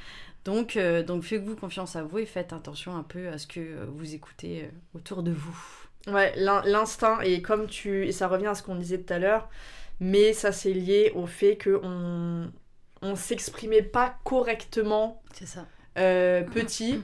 Donc euh, donc faites-vous confiance à vous et faites attention un peu à ce que euh, vous écoutez autour de vous. Ouais, l'in- l'instinct, et comme tu. Et ça revient à ce qu'on disait tout à l'heure, mais ça c'est lié au fait que on, on s'exprimait pas correctement C'est ça. euh, petit,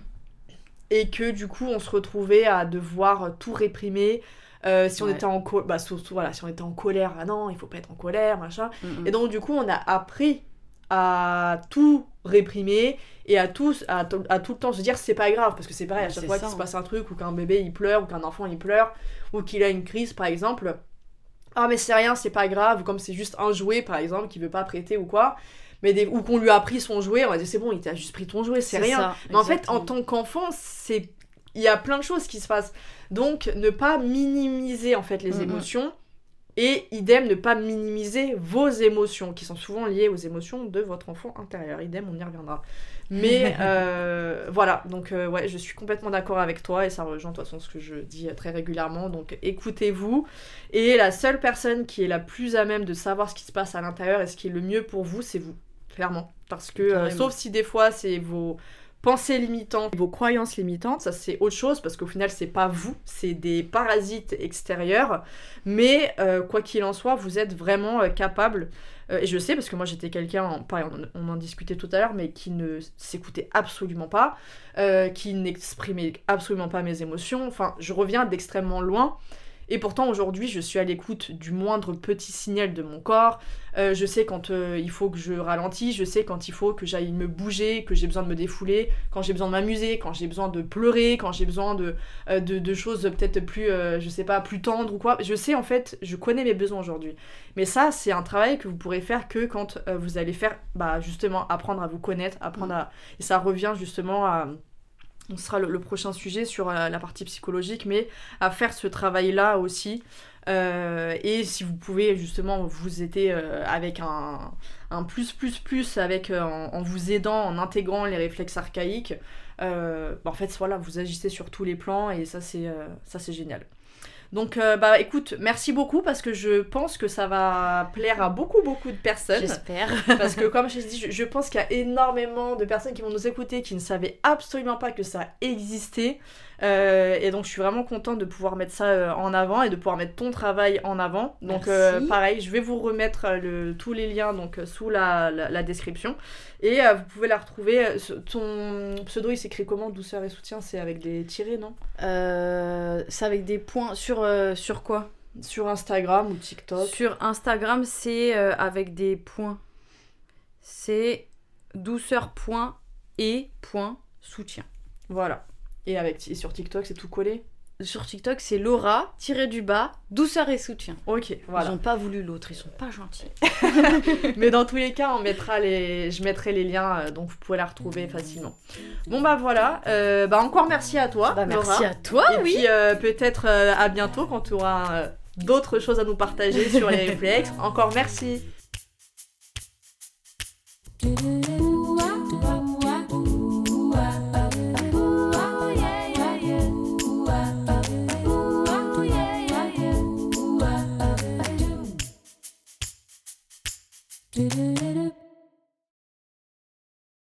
et que du coup on se retrouvait à devoir tout réprimer. Euh, si on était en co- bah, surtout, voilà, si on était en colère, ah non, il faut pas être en colère, machin. Mm, mm. Et donc du coup, on a appris à tout réprimer et à tout, à, à tout le temps se dire c'est pas grave parce que c'est pareil à chaque fois qu'il se hein. passe un truc ou qu'un bébé il pleure ou qu'un enfant il pleure ou qu'il a une crise par exemple ah mais c'est rien c'est pas grave ou comme c'est juste un jouet par exemple qui veut pas prêter ou quoi mais des, ou qu'on lui a pris son jouet on va dire c'est bon il t'a juste pris ton jouet c'est rien ça, mais en fait, en tant qu'enfant, c'est il y a plein de choses qui se passent. Donc, ne pas minimiser en fait les Mhm. émotions Et idem, ne pas minimiser vos émotions, qui sont souvent liées aux émotions de votre enfant intérieur. Idem, on y reviendra. Mais euh, voilà, donc euh, ouais, je suis complètement d'accord avec toi et ça rejoint de toute façon ce que je dis très régulièrement. Donc écoutez-vous. Et la seule personne qui est la plus à même de savoir ce qui se passe à l'intérieur et ce qui est le mieux pour vous, c'est vous, clairement. Parce que, euh, sauf si des fois c'est vos pensées limitantes, vos croyances limitantes, ça c'est autre chose parce qu'au final c'est pas vous, c'est des parasites extérieurs. Mais euh, quoi qu'il en soit, vous êtes vraiment euh, capable. Euh, et je sais parce que moi j'étais quelqu'un, on, on, en discutait tout à l'heure, mais qui ne s'écoutait absolument pas, qui n'exprimait absolument pas mes émotions. Enfin, je reviens d'extrêmement loin. Et pourtant, aujourd'hui, je suis à l'écoute du moindre petit signal de mon corps. Euh, je sais quand euh, il faut que je ralentisse, je sais quand il faut que j'aille me bouger, que j'ai besoin de me défouler, quand j'ai besoin de m'amuser, quand j'ai besoin de pleurer, quand j'ai besoin de, euh, de, choses peut-être plus, je sais pas, plus tendres ou quoi. Je sais en fait, je connais mes besoins aujourd'hui. Mais ça, c'est un travail que vous pourrez faire que quand vous allez faire, bah, justement, apprendre à vous connaître, apprendre à. Et ça revient justement à on sera le, prochain sujet sur euh, la partie psychologique, mais à faire ce travail-là aussi. Euh, et si vous pouvez justement vous aider euh, avec un, plus plus plus avec en, vous aidant en intégrant les réflexes archaïques bah, en fait voilà vous agissez sur tous les plans et ça c'est ça c'est génial donc, euh, bah écoute, merci beaucoup parce que je pense que ça va plaire à beaucoup, beaucoup de personnes. J'espère. parce que, comme je dis, je, je pense qu'il y a énormément de personnes qui vont nous écouter qui ne savaient absolument pas que ça existait. Euh, et donc je suis vraiment contente de pouvoir mettre ça euh, en avant et de pouvoir mettre ton travail en avant. Donc euh, pareil, je vais vous remettre le, tous les liens donc, sous la, la, description. Et vous pouvez la retrouver. Ton pseudo il s'écrit comment? Douceur et soutien C'est avec des tirés, non? C'est avec des points. Sur, sur quoi? Sur Instagram ou TikTok Sur Instagram, c'est avec des points. C'est douceur point et point soutien. Voilà. Et, avec, sur TikTok, c'est tout collé sur TikTok, c'est Laura, tiré du bas, douceur et soutien. Ok, voilà. Ils n'ont pas voulu l'autre, ils sont pas gentils. Mais dans tous les cas, on mettra les... je mettrai les liens, euh, donc vous pouvez la retrouver facilement. Bon bah voilà, euh, bah encore merci à toi. Bah, merci à toi, et oui. puis euh, peut-être à bientôt quand tu auras d'autres choses à nous partager sur les réflexes. Encore merci. do